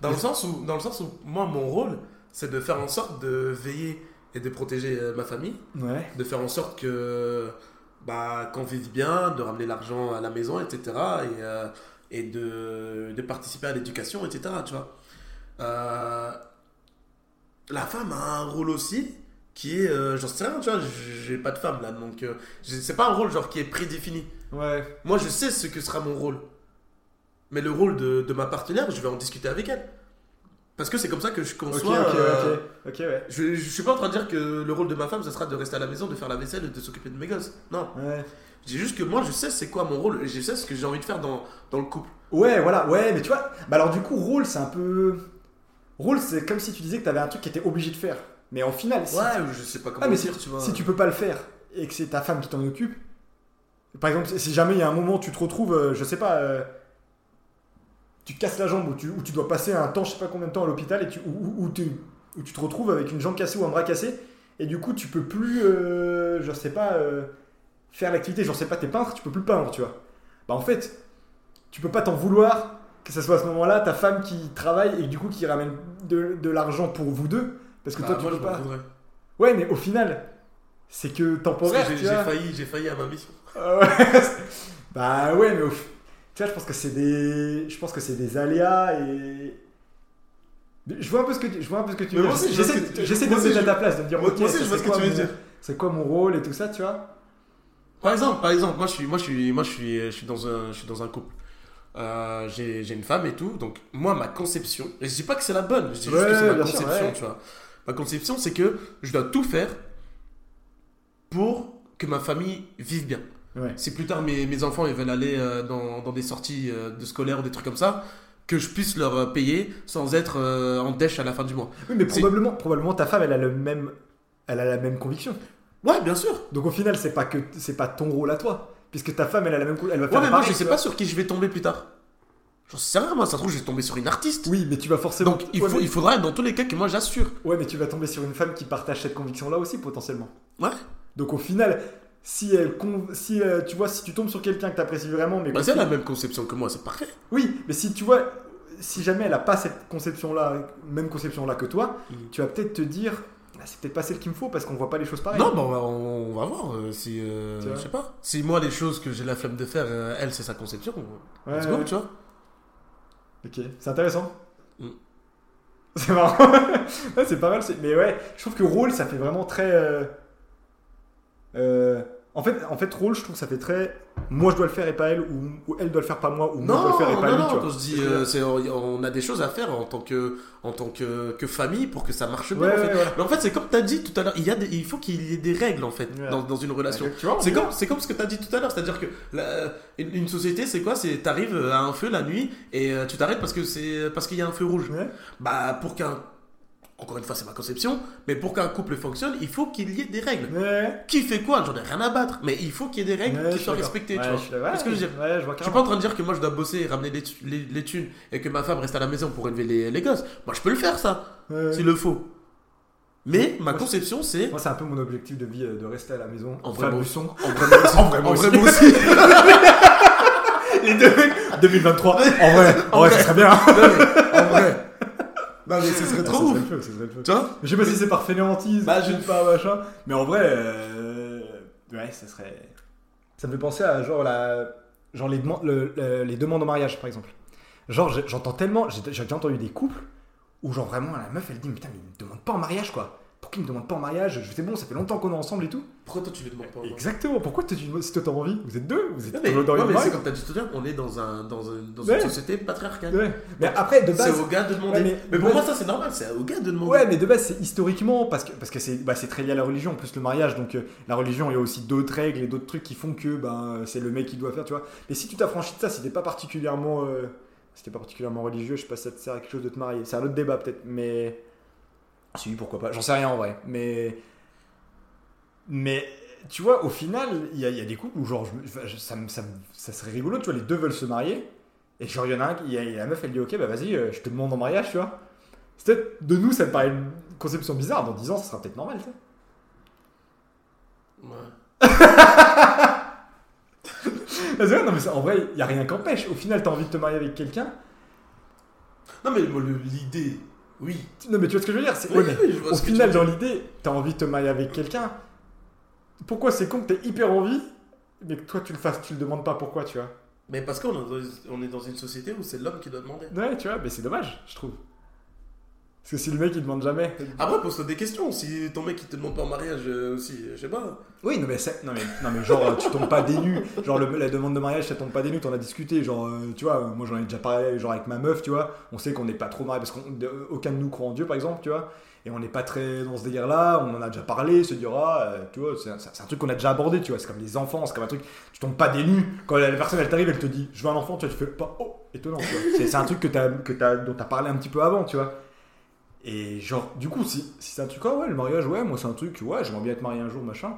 S2: Dans le sens où, dans le sens où moi, mon rôle, c'est de faire en sorte de veiller et de protéger euh, ma famille,
S1: Ouais.
S2: de faire en sorte que bah, qu'on vive bien, de ramener l'argent à la maison, etc. Et, euh, et de, de participer à l'éducation, etc. Tu vois. Euh, la femme a un rôle aussi qui est, euh, j'en sais rien, tu vois, j'ai pas de femme là, donc c'est pas un rôle genre qui est prédéfini.
S1: Ouais.
S2: Moi, je sais ce que sera mon rôle. Mais le rôle de, de ma partenaire, je vais en discuter avec elle. Parce que c'est comme ça que je conçois.
S1: ok,
S2: euh,
S1: ok. Ok, ouais.
S2: Je, je suis pas en train de dire que le rôle de ma femme, ce sera de rester à la maison, de faire la vaisselle et de s'occuper de mes gosses. Non.
S1: Ouais.
S2: Je dis juste que moi, je sais c'est quoi mon rôle et je sais ce que j'ai envie de faire dans, dans le couple.
S1: Ouais, voilà, ouais, mais tu vois, bah alors du coup, rôle, c'est un peu. Rôle, c'est comme si tu disais que t'avais un truc qui était obligé de faire. Mais en final, si,
S2: je sais pas comment
S1: Ah, mais
S2: dire,
S1: si,
S2: tu vois.
S1: si tu peux pas le faire et que c'est ta femme qui t'en occupe, par exemple, si jamais il y a un moment où tu te retrouves, euh, je sais pas, euh, tu casses la jambe ou tu, dois passer un temps, je sais pas combien de temps à l'hôpital et tu, ou tu, où tu te retrouves avec une jambe cassée ou un bras cassé et du coup tu peux plus, euh, je sais pas, euh, faire l'activité, je sais pas, t'es peintre, tu peux plus peindre, tu vois. Bah en fait, tu peux pas t'en vouloir que ce soit à ce moment-là ta femme qui travaille et du coup qui ramène de, de l'argent pour vous deux parce que
S2: Bah,
S1: toi tu
S2: moi,
S1: peux
S2: je
S1: pas. Ouais, mais au final, c'est que temporaire.
S2: j'ai failli, j'ai failli à ma mission.
S1: Euh, bah ouais, mais tu vois, je pense que c'est des, je pense que c'est des aléas et je vois un peu ce que tu, je vois un peu ce que tu veux dire. J'essaie, de me mettre à ta place, de me dire
S2: Moi-
S1: ok,
S2: moi aussi,
S1: ça,
S2: je vois
S1: c'est
S2: ce que
S1: quoi
S2: tu veux
S1: mon-
S2: dire.
S1: C'est quoi mon rôle et tout ça, tu vois
S2: Par exemple, par exemple, moi je suis, moi je suis, moi je suis, je suis dans un, je suis dans un couple. Euh, j'ai une femme et tout, donc moi ma conception, et je dis pas que c'est la bonne, je dis juste que c'est ma
S1: sûr,
S2: conception,
S1: ouais.
S2: tu vois. Ma conception, c'est que je dois tout faire pour que ma famille vive bien.
S1: Ouais.
S2: Si plus tard mes, mes enfants ils veulent aller euh, dans, dans des sorties euh, de scolaires ou des trucs comme ça, que je puisse leur euh, payer sans être en dèche à la fin du mois.
S1: Oui, mais probablement, probablement ta femme, elle a le même, elle a la même conviction.
S2: Ouais, bien sûr.
S1: Donc au final, c'est pas que, c'est pas ton rôle à toi, puisque ta femme, elle a la même, elle va
S2: Ouais, mais moi je sais pas sur qui je vais tomber plus tard. J'en sais rien, moi ça se trouve je vais tomber sur une artiste.
S1: Oui, mais tu vas forcément.
S2: Donc il,
S1: Ouais,
S2: faut,
S1: mais-
S2: il faudra dans tous les cas que moi j'assure.
S1: Ouais, mais tu vas tomber sur une femme qui partage cette conviction-là aussi, potentiellement.
S2: Ouais.
S1: Donc au final, si elle, con- si euh, tu vois, si tu tombes sur quelqu'un que t'apprécies vraiment, mais
S2: Bah, c'est la même conception que moi, c'est parfait.
S1: oui, mais si tu vois, si jamais elle a pas cette conception-là, même conception-là que toi,
S2: Mhm.
S1: tu vas peut-être te dire, Ah, c'est peut-être pas celle qu'il me faut parce qu'on voit pas les choses pareilles.
S2: Non, bah, on, va, on va voir euh, si. euh, je sais pas. Si moi, les choses que j'ai la flemme de faire, elle, c'est sa conception.
S1: Ouais,
S2: Let's go,
S1: ouais.
S2: tu vois.
S1: Ok, c'est intéressant.
S2: Mm.
S1: C'est marrant. C'est pas mal. Mais ouais, je trouve que rôle, ça fait vraiment très. euh, En fait, en fait, rôle, je trouve que ça fait très. Moi, je dois le faire et pas elle, ou, ou elle doit le faire pas moi, ou moi, je dois
S2: Non,
S1: le faire et
S2: non,
S1: pas lui.
S2: non,
S1: tu vois.
S2: quand je dis, euh, on a des choses à faire en tant que, en tant que, que famille pour que ça marche bien.
S1: Ouais,
S2: en fait.
S1: ouais.
S2: Mais en fait, c'est comme tu as dit tout à l'heure, il, y a des- il faut qu'il y ait des règles en fait dans, dans une relation.
S1: On
S2: C'est
S1: est
S2: comme, c'est comme ce que tu as dit tout à l'heure, c'est-à-dire que la- une, une société, c'est quoi? C'est t'arrives à un feu la nuit et euh, tu t'arrêtes parce que c'est parce qu'il y a un feu rouge. Bah pour qu'un encore une fois, c'est ma conception, mais pour qu'un couple fonctionne, il faut qu'il y ait des règles.
S1: Ouais.
S2: Qui fait quoi? J'en ai rien à battre, mais il faut qu'il y ait des règles
S1: Ouais,
S2: qui soient respectées,
S1: Ouais,
S2: tu vois.
S1: je d'accord.
S2: Parce que je veux dire,
S1: Ouais, je vois
S2: je suis pas en train de dire que moi je dois bosser et ramener les, les, les thunes et que ma femme reste à la maison pour élever les, les gosses. Moi je peux le faire ça,
S1: Ouais.
S2: s'il le faut. Mais ma
S1: Moi,
S2: conception c'est.
S1: Moi, c'est un peu mon objectif de vie euh, de rester à la maison,
S2: En vrai,
S1: son.
S2: En vrai, moi aussi.
S1: En vrai, moi
S2: En vrai,
S1: aussi. Les deux mecs, 2023. En vrai, en vrai, ça serait bien.
S2: Non, mais, en vrai. Non, mais ce serait trop ouf. Tu vois
S1: Je sais pas si c'est par fainéantise,
S2: Bah,
S1: je sais pas, machin. Mais en vrai, euh, ouais, ça serait. Ça me fait penser à genre la, genre les demandes, le- le- les demandes en mariage, par exemple. Genre, j'entends tellement, j'ai j'ai déjà entendu des couples où genre vraiment la meuf, elle dit putain mais il me demande pas en mariage quoi. Il me demande pas en mariage Je- C'est bon, ça fait longtemps qu'on est ensemble et tout.
S2: Pourquoi toi tu le demandes pas
S1: Exactement. Pourquoi toi, tu demandes si toi t'as envie Vous êtes deux, vous êtes
S2: mais,
S1: dans
S2: ouais,
S1: une
S2: mais c'est comme t'as dit tout à l'heure, on est dans, un, dans, un- dans
S1: Ouais.
S2: une société patriarcale.
S1: Ouais. Mais après, de
S2: C'est au gars de demander. Mais,
S1: mais-
S2: pour moi, ça c'est normal, c'est au gars de demander.
S1: Ouais, mais de base, c'est historiquement, parce que parce que c'est bah, c'est très lié à la religion, en plus le mariage. Donc, euh, la religion, il y a aussi d'autres règles et d'autres trucs qui font que ben, c'est le mec qui doit faire, tu vois. Mais si tu t'affranchis de ça, si t'es pas particulièrement. euh, si t'es pas particulièrement religieux, je sais pas si ça te sert à quelque chose de te marier. C'est un autre débat, peut-être, mais. Si, pourquoi pas. J'en sais rien en vrai. Mais. Mais. Tu vois, au final, il y, a- il y a des couples où, genre, je ça, serait rigolo, tu vois, les deux veulent se marier. Et genre, il y en a un, y a, y a la meuf, elle dit, ok, bah vas-y, euh, je te demande en mariage, tu vois. C'est peut-être, de nous, ça me paraît une conception bizarre. Dans 10 ans, ça sera peut-être normal, tu sais.
S2: Ouais.
S1: Vrai, non, mais en vrai, il y a rien qu'empêche. Au final, t'as envie de te marier avec quelqu'un.
S2: Non, mais l'idée, oui.
S1: Non, mais tu vois ce que je veux dire c'est,
S2: Oui, oui, je
S1: Au final, dans l'idée, t'as envie de te marier avec quelqu'un. Pourquoi c'est con que t'aies hyper envie, mais que toi, tu le fasses, tu le demandes pas pourquoi, tu vois.
S2: Mais parce qu'on est dans une société où c'est l'homme qui doit demander.
S1: Ouais, tu vois, mais c'est dommage, je trouve. Parce que si le mec, il demande jamais.
S2: Après, pose-toi des questions. Si ton mec il te demande pas en mariage euh, aussi, je sais pas.
S1: Oui, non mais, c'est- non mais, non mais genre, euh, tu tombes pas des nues. Genre, le- la demande de mariage, ça tombe pas des nues, t'en as discuté. Genre, euh, tu vois, euh, moi j'en ai déjà parlé genre avec ma meuf, tu vois. On sait qu'on n'est pas trop mariés parce qu'aucun de nous croit en Dieu, par exemple, tu vois. Et on n'est pas très dans ce délire-là, on en a déjà parlé, se dira, euh, tu vois, c'est un, truc qu'on a déjà abordé, tu vois. C'est comme les enfants, c'est comme un truc, tu tombes pas des nues. Quand la personne elle t'arrive, elle te dit, je veux un enfant, tu vois, tu fais pas, oh, étonnant, tu vois. C'est, un truc que t'as, que t'as, dont t'as parlé un petit peu avant, tu vois. Et genre, du coup, si, si c'est un truc, ah ouais, le mariage, ouais, moi c'est un truc, ouais, j'aimerais bien être marié un jour, machin.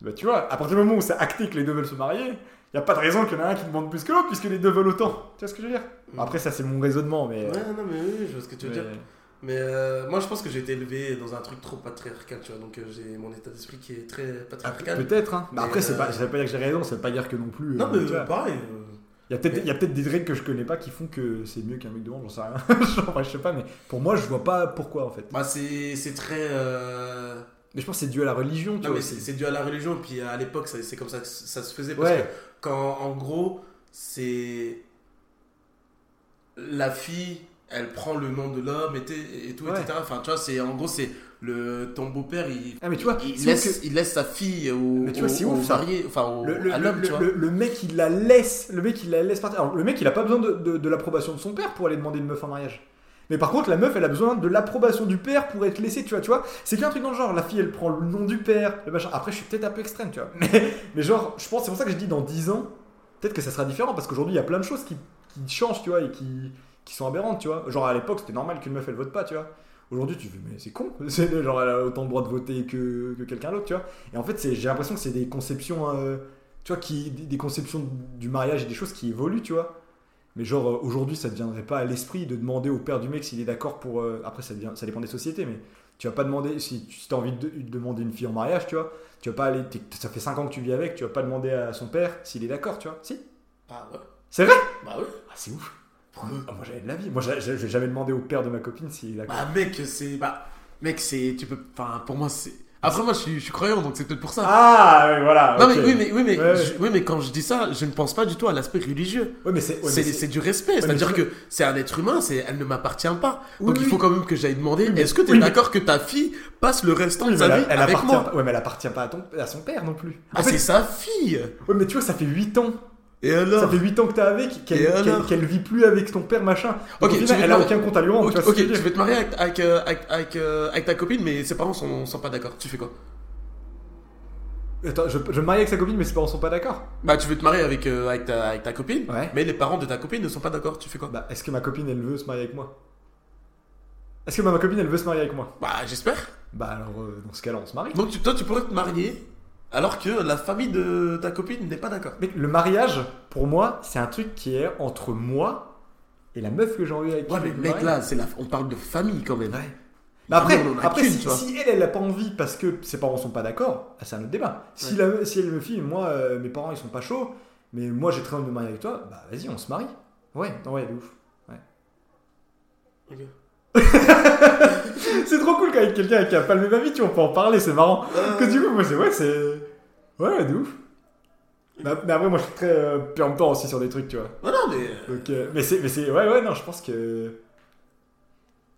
S1: Bah, tu vois, à partir du moment où c'est acté que les deux veulent se marier, il n'y a pas de raison qu'il y en a un qui demande plus que l'autre, puisque les deux veulent autant. Tu vois ce que je veux dire? Après, ça, c'est mon raisonnement, mais.
S2: Ouais, non, mais oui, je vois ce que tu veux
S1: mais-
S2: dire. Mais euh, moi, je pense que j'ai été élevé dans un truc trop patriarcal, tu vois. Donc, euh, j'ai mon état d'esprit qui est très
S1: Ah,
S2: patriarcal.
S1: Peut-être, hein. Mais
S2: Mais,
S1: après, c'est
S2: euh,
S1: pas, ça veut pas dire que j'ai raison, ça veut pas dire que non plus.
S2: non,
S1: euh,
S2: mais euh, pareil.
S1: Il y a peut-être des règles que je connais pas qui font que c'est mieux qu'un mec demande, j'en sais rien. Genre, je sais pas, mais pour moi, je vois pas pourquoi en fait.
S2: Bah, c'est très. euh,
S1: Mais je pense que c'est dû à la religion, tu
S2: Non,
S1: vois.
S2: c'est dû à la religion. Et puis à l'époque, c'est comme ça que ça se faisait. Parce
S1: Ouais.
S2: que quand, en gros, c'est. La fille, elle prend le nom de l'homme et, tout,
S1: Ouais.
S2: etc. Enfin, tu vois, c'est en gros, c'est le ton beau-père, il.
S1: Ah, mais tu vois,
S2: il, laisse,
S1: ouf
S2: il laisse sa fille au,
S1: Mais tu vois,
S2: au-
S1: c'est
S2: au
S1: ouf, ça.
S2: marié, enfin au,
S1: Le, le-
S2: à l'homme,
S1: le-
S2: tu vois.
S1: le- le mec, il la laisse. Le mec, il la laisse partir. Alors, le mec, il a pas besoin de, de- de l'approbation de son père pour aller demander une meuf en mariage. Mais par contre, la meuf, elle a besoin de l'approbation du père pour être laissée, tu vois. Tu vois, c'est qu'un truc dans le genre. La fille, elle prend le nom du père, le machin. Après, je suis peut-être un peu extrême, tu vois. Mais, mais genre, je pense, c'est pour ça que je dis dans 10 ans, peut-être que ça sera différent parce qu'aujourd'hui, il y a plein de choses qui, qui changent, tu vois, et qui, qui sont aberrantes, tu vois. Genre, à l'époque, c'était normal qu'une meuf, elle vote pas, tu vois. Aujourd'hui, tu fais, mais c'est con. C'est genre, elle a autant de droit de voter que, que quelqu'un d'autre, tu vois. Et en fait, c'est- j'ai l'impression que c'est des conceptions, euh, tu vois, qui, des conceptions du mariage et des choses qui évoluent, tu vois. Mais genre, euh, aujourd'hui, ça ne deviendrait pas à l'esprit de demander au père du mec s'il est d'accord pour. euh, après, ça, devient, ça dépend des sociétés, mais tu vas pas demander. Si tu as envie de, de demander une fille en mariage, tu vois, tu vas pas aller. Ça fait 5 ans que tu vis avec, tu vas pas demander à son père s'il est d'accord, tu vois. Si
S2: Ah ouais.
S1: C'est vrai?
S2: Bah ouais.
S1: Ah, c'est ouf.
S2: Pourquoi
S1: Ah, moi, j'avais de la vie. Moi, j'ai- jamais demander au père de ma copine s'il d'accord.
S2: Bah mec, c'est. Bah, mec, c'est. Tu peux. Enfin, pour moi, c'est. Après, moi, je suis, je suis croyant, donc c'est peut-être pour ça.
S1: Ah, ouais, voilà.
S2: non, mais oui, mais, oui, mais,
S1: Ouais, ouais.
S2: je- oui, mais quand je dis ça, je ne pense pas du tout à l'aspect religieux.
S1: Ouais, mais c'est. ouais,
S2: du respect, c'est-à-dire que c'est un être humain, c'est elle ne m'appartient pas.
S1: Oui,
S2: Donc il
S1: oui.
S2: faut quand même que j'aille demander
S1: Oui,
S2: est-ce que tu es
S1: oui, mais-
S2: d'accord que ta fille passe le restant
S1: Oui,
S2: de sa vie
S1: elle
S2: avec
S1: appartient
S2: moi
S1: pas, ouais, mais elle appartient pas à, ton, à son père non plus.
S2: Ah,
S1: En
S2: c'est sa fille
S1: ouais, mais tu vois, ça fait 8 ans.
S2: Et
S1: Ça fait 8 ans que t'es avec, qu'elle vit plus avec ton père, machin. Donc,
S2: Ok,
S1: final, elle a aucun compte à lui rendre.
S2: Ok,
S1: tu veux
S2: tu
S1: dire.
S2: veux te marier avec, avec, euh, avec, avec, euh, avec ta copine, mais ses parents sont, sont pas d'accord. Tu fais quoi?
S1: Attends, je, je me marie avec sa copine, mais ses parents sont pas d'accord.
S2: Bah, tu veux te marier avec, euh, avec, ta, avec ta copine,
S1: Ouais.
S2: mais les parents de ta copine ne sont pas d'accord. Tu fais quoi?
S1: Bah, est-ce que ma copine, elle veut se marier avec moi? Est-ce que ma copine, elle veut se marier avec moi?
S2: Bah, j'espère.
S1: Bah alors, euh, dans ce cas-là, on se marie.
S2: Donc, tu- toi, tu pourrais te marier alors que la famille de ta copine n'est pas d'accord.
S1: Mec, le mariage, pour moi, c'est un truc qui est entre moi et la meuf que j'ai envie avec
S2: Ouais, mais mec, là, c'est la... on parle de famille quand même.
S1: Ouais. Mais après, après si, elle, elle a pas envie parce que ses parents sont pas d'accord, ah, c'est un autre débat. Si, la- si elle me file, moi, euh, mes parents ils sont pas chauds, mais moi j'ai très envie de me marier avec toi, bah vas-y, on se marie. Ouais, non, ouais, de ouf.
S2: Ok.
S1: c'est trop cool qu'avec quelqu'un qui a pas le même avis, tu vois, on peut en parler, c'est marrant.
S2: Euh,
S1: Que du coup, moi, c'est ouais, c'est. Ouais, de ouf. Mais, mais après, moi je suis très euh, aussi sur des trucs, tu vois.
S2: Ouais, non, mais. euh,
S1: Donc, euh, mais c'est, ouais, ouais, non, je pense que.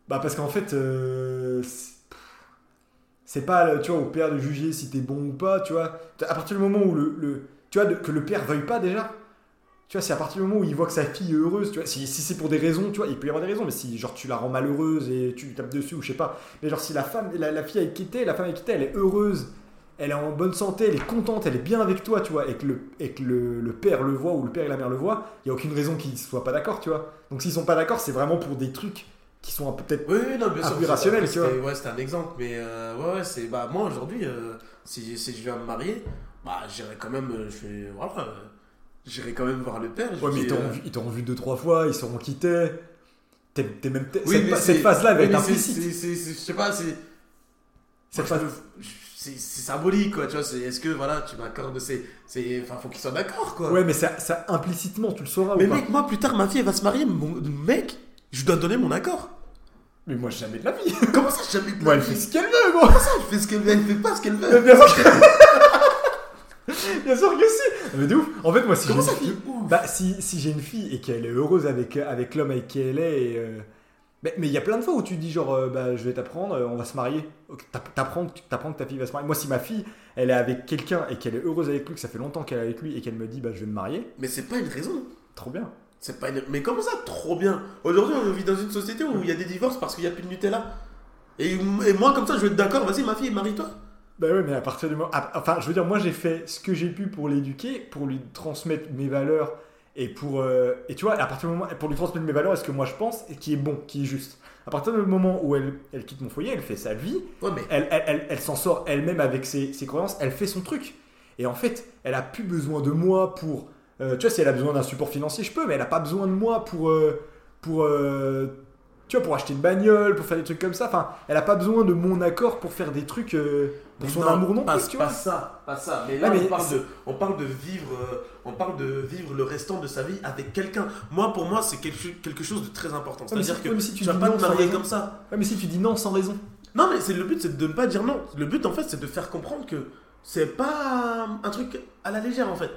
S1: Bah, parce qu'en fait, euh, c'est- pas, tu vois, au père de juger si t'es bon ou pas, tu vois. À partir du moment où le, le- tu vois, que le père veuille pas déjà, tu vois, c'est à partir du moment où il voit que sa fille est heureuse, tu vois. Si, si c'est pour des raisons, tu vois, il peut y avoir des raisons, mais si, genre, tu la rends malheureuse et tu tapes dessus ou je sais pas. Mais genre, si la femme, la, la fille avec qui t'es, la femme avec qui t'es, elle est heureuse, elle est en bonne santé, elle est contente, elle est bien avec toi, tu vois, et que le, et que le, le père le voit ou le père et la mère le voient, il y a aucune raison qu'ils soient pas d'accord, tu vois. Donc s'ils sont pas d'accord, c'est vraiment pour des trucs qui sont peut-être.
S2: Oui, oui, non, bien
S1: Un
S2: sûr.
S1: peu
S2: c'est-
S1: irrationnel,
S2: c'était-
S1: tu vois.
S2: Ouais, c'était un exemple, mais euh, ouais, ouais, c'est. Bah, moi aujourd'hui, euh, si, si je viens me marier, bah, j'irai quand même. euh, Je. Voilà. J'irai quand même voir le père.
S1: Ouais, mais
S2: dis,
S1: ils t'auront
S2: euh,
S1: vu, ils t'auront vu deux trois fois, ils sauront qui t'es. T'es t'es même. t'es-
S2: Oui,
S1: cette, cette phase-là, elle va être implicite.
S2: Je sais pas, c'est.
S1: Cette
S2: moi,
S1: phase.
S2: C'est symbolique, quoi, tu vois. Est-ce que, voilà, tu m'accordes. c'est Enfin, faut qu'ils soient d'accord, quoi.
S1: Ouais, mais ça, ça implicitement, tu le sauras
S2: mais
S1: ou pas?
S2: mec, moi, plus tard, ma fille, elle va se marier. Mon mec, je dois donner mon accord.
S1: Mais moi, jamais de la vie.
S2: Comment ça, jamais de
S1: moi,
S2: la
S1: elle fait
S2: vie
S1: ce qu'elle veut, gros.
S2: Comment ça, elle fait ce qu'elle veut, elle fait pas ce qu'elle veut.
S1: Bien sûr que. Si. Mais de ouf. En fait, moi, si j'ai une fille. Bah, si, si j'ai une fille et qu'elle est heureuse avec, avec l'homme avec qui elle est. et, euh, Mais mais il y a plein de fois où tu dis, genre, euh, bah, je vais t'apprendre, euh, on va se marier. T'apprends que ta fille va se marier. Moi, si ma fille, elle est avec quelqu'un et qu'elle est heureuse avec lui, que ça fait longtemps qu'elle est avec lui et qu'elle me dit, bah, je vais me marier,
S2: Mais c'est pas une raison.
S1: trop bien.
S2: C'est pas une... Mais comment ça, trop bien? Aujourd'hui, on vit dans une société où il y a des divorces parce qu'il n'y a plus de Nutella. Et, et moi, comme ça, je vais être d'accord, vas-y, ma fille, marie-toi.
S1: Bah ouais, mais à partir du moment. Enfin, je veux dire, moi, j'ai fait ce que j'ai pu pour l'éduquer, pour lui transmettre mes valeurs et pour. euh, Et tu vois, à partir du moment. Pour lui transmettre mes valeurs et ce que moi je pense et qui est bon, qui est juste. À partir du moment où elle, elle quitte mon foyer, elle fait sa vie,
S2: Ouais, mais.
S1: elle, elle, elle, elle s'en sort elle-même avec ses, ses croyances, elle fait son truc. Et en fait, elle a plus besoin de moi pour. euh, tu vois, si elle a besoin d'un support financier, je peux, mais elle a pas besoin de moi pour. euh, pour euh, tu vois, pour acheter une bagnole, pour faire des trucs comme ça. Enfin, elle a pas besoin de mon accord pour faire des trucs. euh, pour
S2: mais
S1: son amour non
S2: pas,
S1: plus, tu
S2: pas
S1: vois.
S2: ça, pas ça. Mais là,
S1: mais
S2: on, parle de, on parle de vivre, euh, on parle de vivre le restant de sa vie avec quelqu'un. Moi, pour moi, c'est quelque, quelque chose de très important. C'est-à-dire
S1: si-
S2: que
S1: ouais, mais si tu
S2: tu vas pas te marier comme ça.
S1: Ouais, mais si tu dis non sans raison.
S2: Non, mais c'est le but, c'est de ne pas dire non. Le but, en fait, c'est de faire comprendre que c'est pas un truc à la légère, en fait.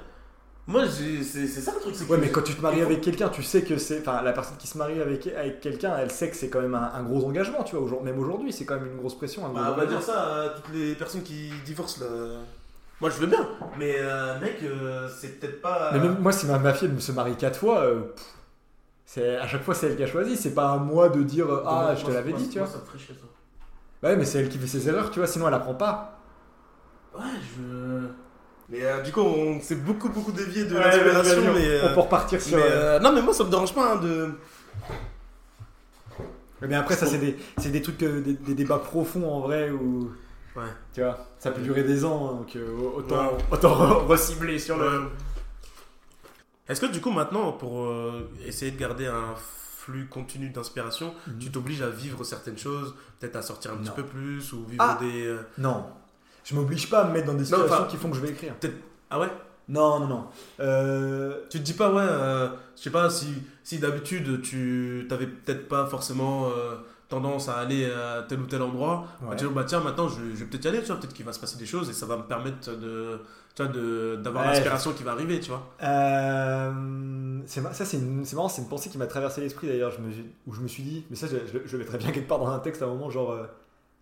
S2: Moi, c'est ça le truc. c'est
S1: Ouais, mais quand tu te maries avec quelqu'un, tu sais que c'est. Enfin, la personne qui se marie avec, avec quelqu'un, elle sait que c'est quand même un, un gros engagement, tu vois. Aujourd- Même aujourd'hui, c'est quand même une grosse pression. Un gros
S2: Bah, on va dire ça à toutes les personnes qui divorcent là. Moi je veux bien, mais euh, mec, euh, c'est peut-être pas.
S1: Mais même moi, si ma, ma fille elle se marie quatre fois, euh, c'est à chaque fois c'est elle qui a choisi. C'est pas à moi de dire ah
S2: Moi,
S1: je te l'avais dit, tu
S2: moi,
S1: vois.
S2: ça me ferait chier, ça.
S1: Bah ouais, mais c'est elle qui fait ses erreurs, tu vois. Sinon elle apprend pas.
S2: Ouais, je. Mais euh, du coup, on s'est beaucoup beaucoup dévié de
S1: Ouais,
S2: l'inspiration, mais.
S1: on
S2: euh,
S1: peut repartir sur.
S2: mais,
S1: euh,
S2: non, mais moi ça me dérange pas hein, de.
S1: Mais après, ça c'est des, c'est des trucs, des, des débats profonds en vrai où.
S2: Ouais.
S1: Tu vois, ça peut durer des ans, donc euh, autant,
S2: Ouais.
S1: autant re- recibler sur le.
S2: Est-ce que du coup maintenant, pour essayer de garder un flux continu d'inspiration,
S1: Mhm.
S2: tu t'obliges à vivre certaines choses, peut-être à sortir un petit peu plus, ou vivre
S1: Ah.
S2: des...
S1: Non, je m'oblige pas à me mettre dans des situations qui font que je vais écrire.
S2: Ah ouais?
S1: Non, non, non. Euh,
S2: Tu te dis pas, ouais, euh, je sais pas, si, si d'habitude tu t'avais peut-être pas forcément euh, tendance à aller à tel ou tel endroit,
S1: Ouais.
S2: bah, tu dis, bah tiens, maintenant je, je vais peut-être y aller, tu vois, peut-être qu'il va se passer des choses et ça va me permettre de, tu vois, d'avoir
S1: Ouais,
S2: l'inspiration qui va arriver, tu vois.
S1: Euh, ça c'est marrant, c'est une pensée qui m'a traversé l'esprit d'ailleurs, où je me suis dit, mais ça je, je, je le mettrais bien quelque part dans un texte à un moment, genre euh,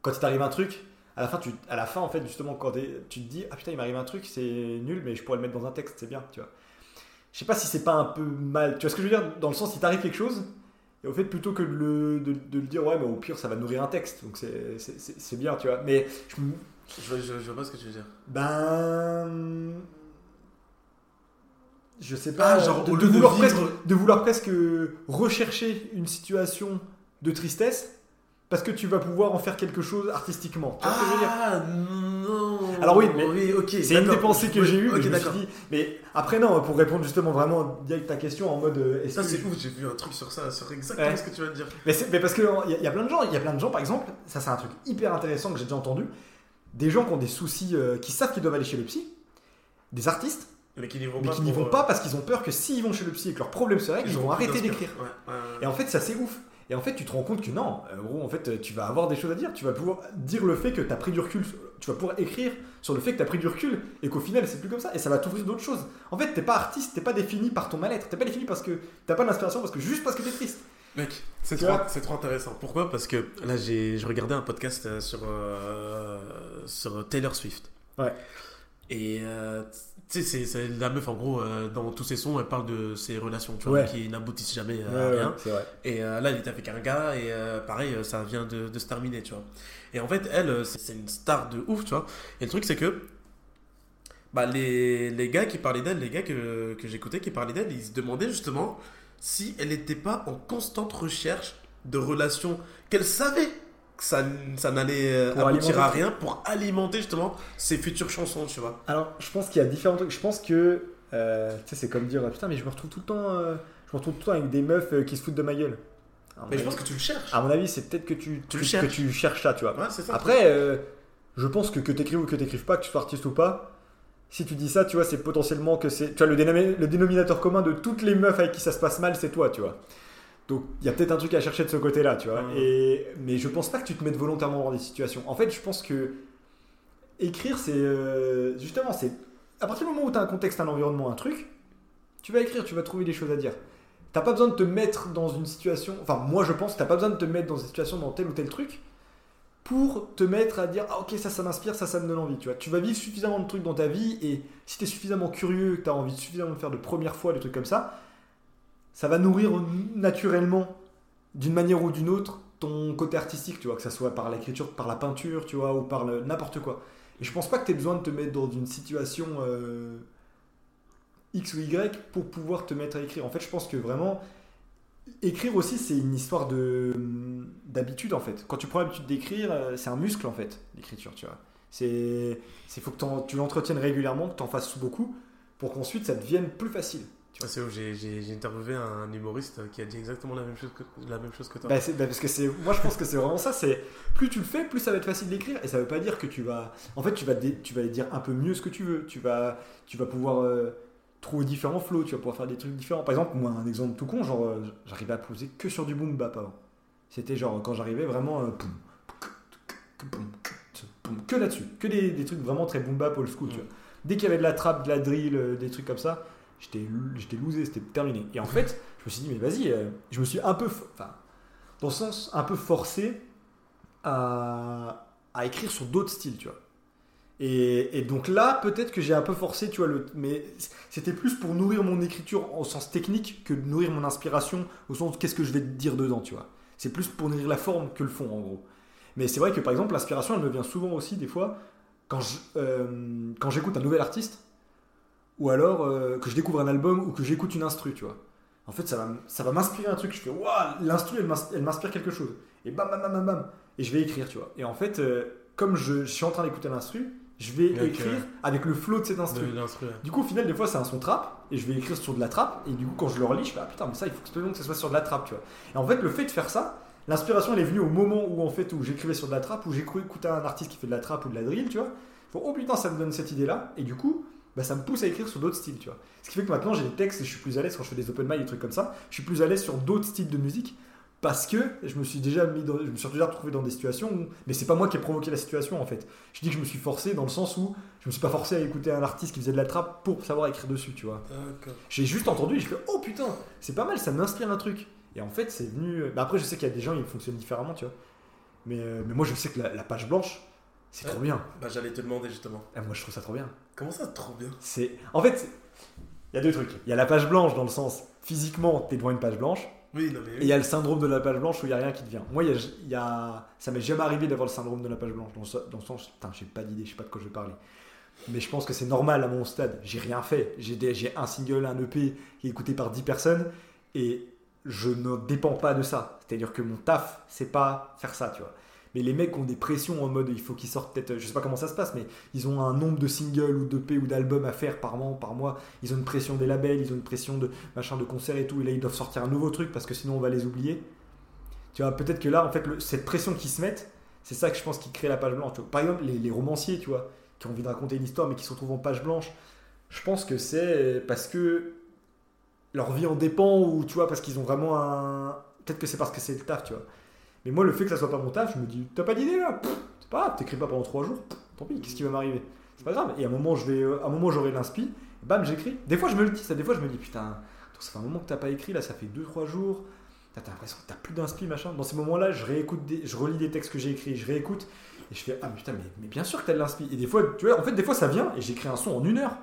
S1: quand il t'arrive un truc, à la fin, tu, à la fin en fait justement quand tu te dis ah putain il m'arrive un truc, c'est nul mais je pourrais le mettre dans un texte, c'est bien, tu vois. Je sais pas si c'est pas un peu mal, tu vois ce que je veux dire? Dans le sens si t'arrive quelque chose et au fait plutôt que de le, de, de le dire ouais mais au pire ça va nourrir un texte donc c'est- bien tu vois, mais je
S2: Je, vois- je, je vois pas ce que tu veux dire.
S1: ben. Je sais pas,
S2: Ah, genre,
S1: de, vouloir
S2: vivre-
S1: presque, de vouloir presque rechercher une situation de tristesse parce que tu vas pouvoir en faire quelque chose artistiquement. Tu vois ce que je veux dire
S2: Ah non.
S1: Alors oui, mais
S2: oui.
S1: C'est une des pensées que j'ai eues, mais je me suis
S2: d'accord.
S1: dit. Mais après, non, pour répondre justement vraiment direct à ta question en mode. euh, est-ce
S2: c'est ouf, j'ai vu un truc sur ça, sur exactement
S1: Ouais.
S2: ce que tu de dire.
S1: Mais, parce qu'il y, a- y a plein de gens, il y a plein de gens par exemple, ça c'est un truc hyper intéressant que j'ai déjà entendu, des gens qui ont des soucis, euh, qui savent qu'ils doivent aller chez le psy, des artistes,
S2: Mais qui n'y vont pas.
S1: qui vont
S2: euh,
S1: pas parce qu'ils ont peur que s'ils vont chez le psy et que leurs problèmes se règlent, ils,
S2: ont
S1: vont arrêter d'écrire.
S2: Ouais, ouais, ouais.
S1: Et en fait, ça c'est ouf. Et en fait, tu te rends compte que non, euh, gros, en fait, tu vas avoir des choses à dire. Tu vas pouvoir dire le fait que tu as pris du recul. Tu vas pouvoir écrire sur le fait que tu as pris du recul et qu'au final, c'est plus comme ça. Et ça va t'ouvrir d'autres choses. En fait, t'es pas artiste, t'es pas défini par ton mal-être. T'es pas défini parce que t'as pas d'inspiration, parce que juste parce que t'es triste.
S2: Mec, c'est trop, trop intéressant. Pourquoi? Parce que là, j'ai, je regardais un podcast euh, sur, euh, sur Taylor Swift.
S1: Ouais.
S2: Et euh, tu sais, c'est, la meuf, en gros, euh, dans tous ses sons, elle parle de ses relations, tu vois,
S1: Ouais.
S2: qui n'aboutissent jamais euh, à rien. Et euh, là, elle est avec un gars, et euh, pareil, ça vient de, de se terminer, tu vois. Et en fait, elle, c'est c'est une star de ouf, tu vois. Et le truc, c'est que bah, les, les gars qui parlaient d'elle, les gars que, que j'écoutais qui parlaient d'elle, ils se demandaient justement si elle n'était pas en constante recherche de relations qu'elle savait que ça, ça n'allait euh, aboutir à rien pour alimenter justement ses futures chansons, tu vois.
S1: Alors, je pense qu'il y a différents trucs. Je pense que. euh, tu sais, c'est comme dire putain, mais je me retrouve tout le temps. euh, je me retrouve tout le temps avec des meufs euh, qui se foutent de ma gueule. Mon
S2: Mais je pense que tu le cherches.
S1: À mon avis, c'est peut-être que tu,
S2: Tu cherches.
S1: que tu cherches ça, tu vois.
S2: Ouais, ça.
S1: Après, euh, je pense que que t'écrives ou que t'écrives pas, que tu sois artiste ou pas, si tu dis ça, tu vois, c'est potentiellement que c'est. Tu vois, le, dénomi- le dénominateur commun de toutes les meufs avec qui ça se passe mal, c'est toi, tu vois. Donc, il y a peut-être un truc à chercher de ce côté-là, tu vois.
S2: Mhm.
S1: Et, mais je pense pas que tu te mettes volontairement dans des situations. En fait, je pense que écrire, c'est. euh, justement, c'est. À partir du moment où tu as un contexte, un environnement, un truc, tu vas écrire, tu vas trouver des choses à dire. T'as pas besoin de te mettre dans une situation. Enfin, moi je pense, t'as pas besoin de te mettre dans une situation dans tel ou tel truc pour te mettre à dire ah ok ça ça m'inspire ça ça me donne envie tu vois tu vas vivre suffisamment de trucs dans ta vie et si tu es suffisamment curieux que tu as envie suffisamment de faire de première fois des trucs comme ça ça va nourrir naturellement d'une manière ou d'une autre ton côté artistique tu vois que ça soit par l'écriture par la peinture tu vois ou par n'importe quoi. Et je pense pas que tu aies besoin de te mettre dans une situation euh, X ou Y pour pouvoir te mettre à écrire. En fait je pense que vraiment écrire aussi c'est une histoire de d'habitude en fait. Quand tu prends l'habitude d'écrire euh, c'est un muscle en fait l'écriture tu vois. C'est faut que tu l'entretiennes régulièrement que tu en fasses beaucoup pour qu'ensuite ça devienne plus facile
S2: Ah, c'est ouf, j'ai, interviewé un humoriste qui a dit exactement la même chose que, la même chose que toi.
S1: Bah, bah, parce que c'est moi je pense que c'est vraiment ça c'est plus tu le fais plus ça va être facile d'écrire et ça veut pas dire que tu vas en fait tu vas dé- tu vas dire un peu mieux ce que tu veux. Tu vas tu vas pouvoir euh, trouver différents flows tu vas pouvoir faire des trucs différents. Par exemple moi un exemple tout con genre euh, j'arrivais à poser que sur du boom bap avant. C'était genre quand j'arrivais vraiment euh, que là-dessus. Que des, des trucs vraiment très boom bap old school tu vois. dès qu'il y avait de la trap de la drill des trucs comme ça j'étais losé c'était terminé et en fait je me suis dit mais vas-y euh, je me suis un peu enfin dans le sens un peu forcé à, à écrire sur d'autres styles, tu vois. Et, et donc là, peut-être que j'ai un peu forcé, tu vois, le, mais c'était plus pour nourrir mon écriture au sens technique que de nourrir mon inspiration au sens qu'est-ce que je vais dire dedans, tu vois. C'est plus pour nourrir la forme que le fond, en gros. Mais c'est vrai que par exemple, l'inspiration, elle me vient souvent aussi, des fois, quand euh, j'écoute un nouvel artiste, ou alors euh, que je découvre un album ou que j'écoute une instru, tu vois. En fait, ça va, ça va m'inspirer un truc. Je fais, waouh, l'instru, elle m'ins- elle m'inspire quelque chose. Et bam, bam, bam, bam, bam. Et je vais écrire, tu vois. Et en fait, euh, comme je, je suis en train d'écouter l'instru, je vais écrire avec le flow de cette instru.
S2: De.
S1: Du coup, au final, des fois, c'est un son trap, et je vais écrire sur de la trap, et du coup, quand je le relis, je fais, ah putain, mais ça, il faut absolument que ça soit sur de la trap, tu vois. Et en fait, le fait de faire ça, l'inspiration, elle est venue au moment où, en fait, où j'écrivais sur de la trap, où j'écoutais un artiste qui fait de la trap ou de la drill, tu vois. Faut, oh putain, ça me donne cette idée-là, et du coup, bah, ça me pousse à écrire sur d'autres styles, tu vois. Ce qui fait que maintenant, j'ai des textes, et je suis plus à l'aise quand je fais des open mic, des trucs comme ça, je suis plus à l'aise sur d'autres styles de musique, parce que je me suis déjà mis dans, je me suis déjà retrouvé dans des situations où, mais c'est pas moi qui ai provoqué la situation en fait. Je dis que je me suis forcé dans le sens où je me suis pas forcé à écouter un artiste qui faisait de la trappe pour savoir écrire dessus, tu vois. J'ai juste entendu et je fais oh putain, c'est pas mal, ça m'inspire un truc. Et en fait, c'est venu. bah après, je sais qu'il y a des gens ils fonctionnent différemment, tu vois. Mais, euh, mais moi, je sais que la, la page blanche, c'est trop bien.
S2: Bah, j'allais te demander justement.
S1: Et moi, je trouve ça trop bien.
S2: Comment ça, trop bien
S1: C'est en fait, il y a deux trucs. Il y a la page blanche dans le sens physiquement, t'es devant une page blanche.
S2: Oui, non, mais.
S1: Et il y a le syndrome de la page blanche où il n'y a rien qui te vient. Moi, il y a, il y a- ça m'est jamais arrivé d'avoir le syndrome de la page blanche. Dans, le- dans le sens, putain, j'ai pas d'idée, je sais pas de quoi je vais parler. Mais je pense que c'est normal à mon stade. J'ai rien fait. J'ai des- j'ai un single, un EP qui est écouté par 10 personnes. Et je ne dépends pas de ça. C'est-à-dire que mon taf, c'est pas faire ça, tu vois. Mais les mecs ont des pressions en mode il faut qu'ils sortent peut-être, je sais pas comment ça se passe, mais ils ont un nombre de singles ou d'EP ou d'albums à faire par mois, par mois. Ils ont une pression des labels, ils ont une pression de machin de concerts et tout. Et là, ils doivent sortir un nouveau truc parce que sinon on va les oublier. Tu vois, peut-être que là, en fait, cette pression qu'ils se mettent, c'est ça que je pense qui crée la page blanche. Par exemple, les, les romanciers, tu vois, qui ont envie de raconter une histoire mais qui se retrouvent en page blanche, je pense que c'est parce que leur vie en dépend ou tu vois, parce qu'ils ont vraiment un. Peut-être que c'est parce que c'est le taf, tu vois. Mais moi, le fait que ça soit pas mon taf, je me dis, t'as pas d'idée là C'est pas grave, t'écris pas pendant trois jours, pff, tant pis, qu'est-ce qui va m'arriver C'est pas grave. Et à un moment, je vais, euh, à un moment, j'aurai l'inspi, bam, j'écris. Des fois, je me le dis, ça, des fois, je me dis, putain, ça fait un moment que t'as pas écrit, là, ça fait deux, trois jours. T'as l'impression que t'as plus d'inspi, machin. Dans ces moments-là, je réécoute, des, je relis des textes que j'ai écrits, je réécoute, et je fais, ah putain, mais, mais bien sûr que t'as de l'inspi. Et des fois, tu vois, en fait, des fois, ça vient, et j'écris un son en une heure.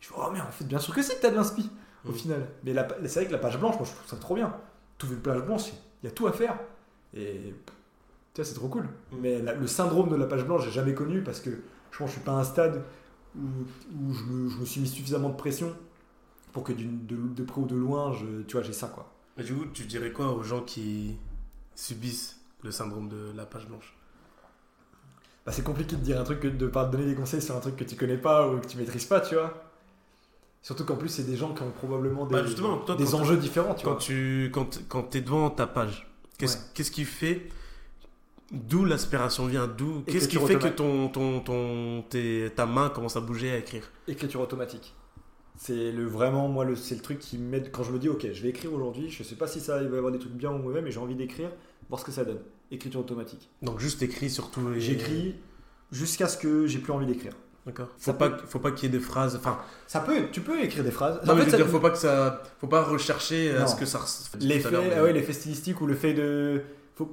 S1: Je fais, oh mais en fait, bien sûr que si t'as de l'inspi, au
S2: Mm.
S1: final. Mais c'est vrai que la page blanche, moi, je trouve ça trop bien. Tout une page blanche, il y a tout à faire. Et tu vois, c'est trop cool. Mais la- le syndrome de la page blanche, j'ai jamais connu parce que je pense que je suis pas à un stade où, où je, me, je me suis mis suffisamment de pression pour que de, de près ou de loin, je, tu vois, j'ai ça quoi.
S2: Mais du coup, tu dirais quoi aux gens qui subissent le syndrome de la page blanche?
S1: Bah, c'est compliqué de dire un truc, que de pas te donner des conseils sur un truc que tu connais pas ou que tu maîtrises pas, tu vois. Surtout qu'en plus, c'est des gens qui ont probablement des,
S2: Bah, justement, toi,
S1: des
S2: quand
S1: enjeux différents, tu
S2: Quand
S1: vois.
S2: tu quand, quand es devant ta page, qu'est-ce
S1: Ouais.
S2: qui fait D'où l'aspiration vient D'où Qu'est-ce qui fait que ton, ton, ton, tes- ta main commence à bouger à écrire?
S1: Écriture automatique. C'est le vraiment moi le c'est le truc qui m'aide. Quand je me dis ok je vais écrire aujourd'hui je sais pas si ça il va y avoir des trucs bien ou mauvais mais j'ai envie d'écrire voir ce que ça donne. Écriture automatique.
S2: Donc juste écrit sur tous les...
S1: j'écris jusqu'à ce que j'ai plus envie d'écrire
S2: D'accord. Faut pas,
S1: peut-
S2: faut pas qu'il y ait des phrases. Enfin,
S1: ça peut tu peux écrire des phrases
S2: non,
S1: En
S2: mais
S1: fait,
S2: je veux
S1: ça-
S2: dire, faut pas que ça, faut pas rechercher à
S1: Non.
S2: ce que ça.
S1: l'effet
S2: mais-
S1: ah ouais, l'effet stylistique ou le fait de,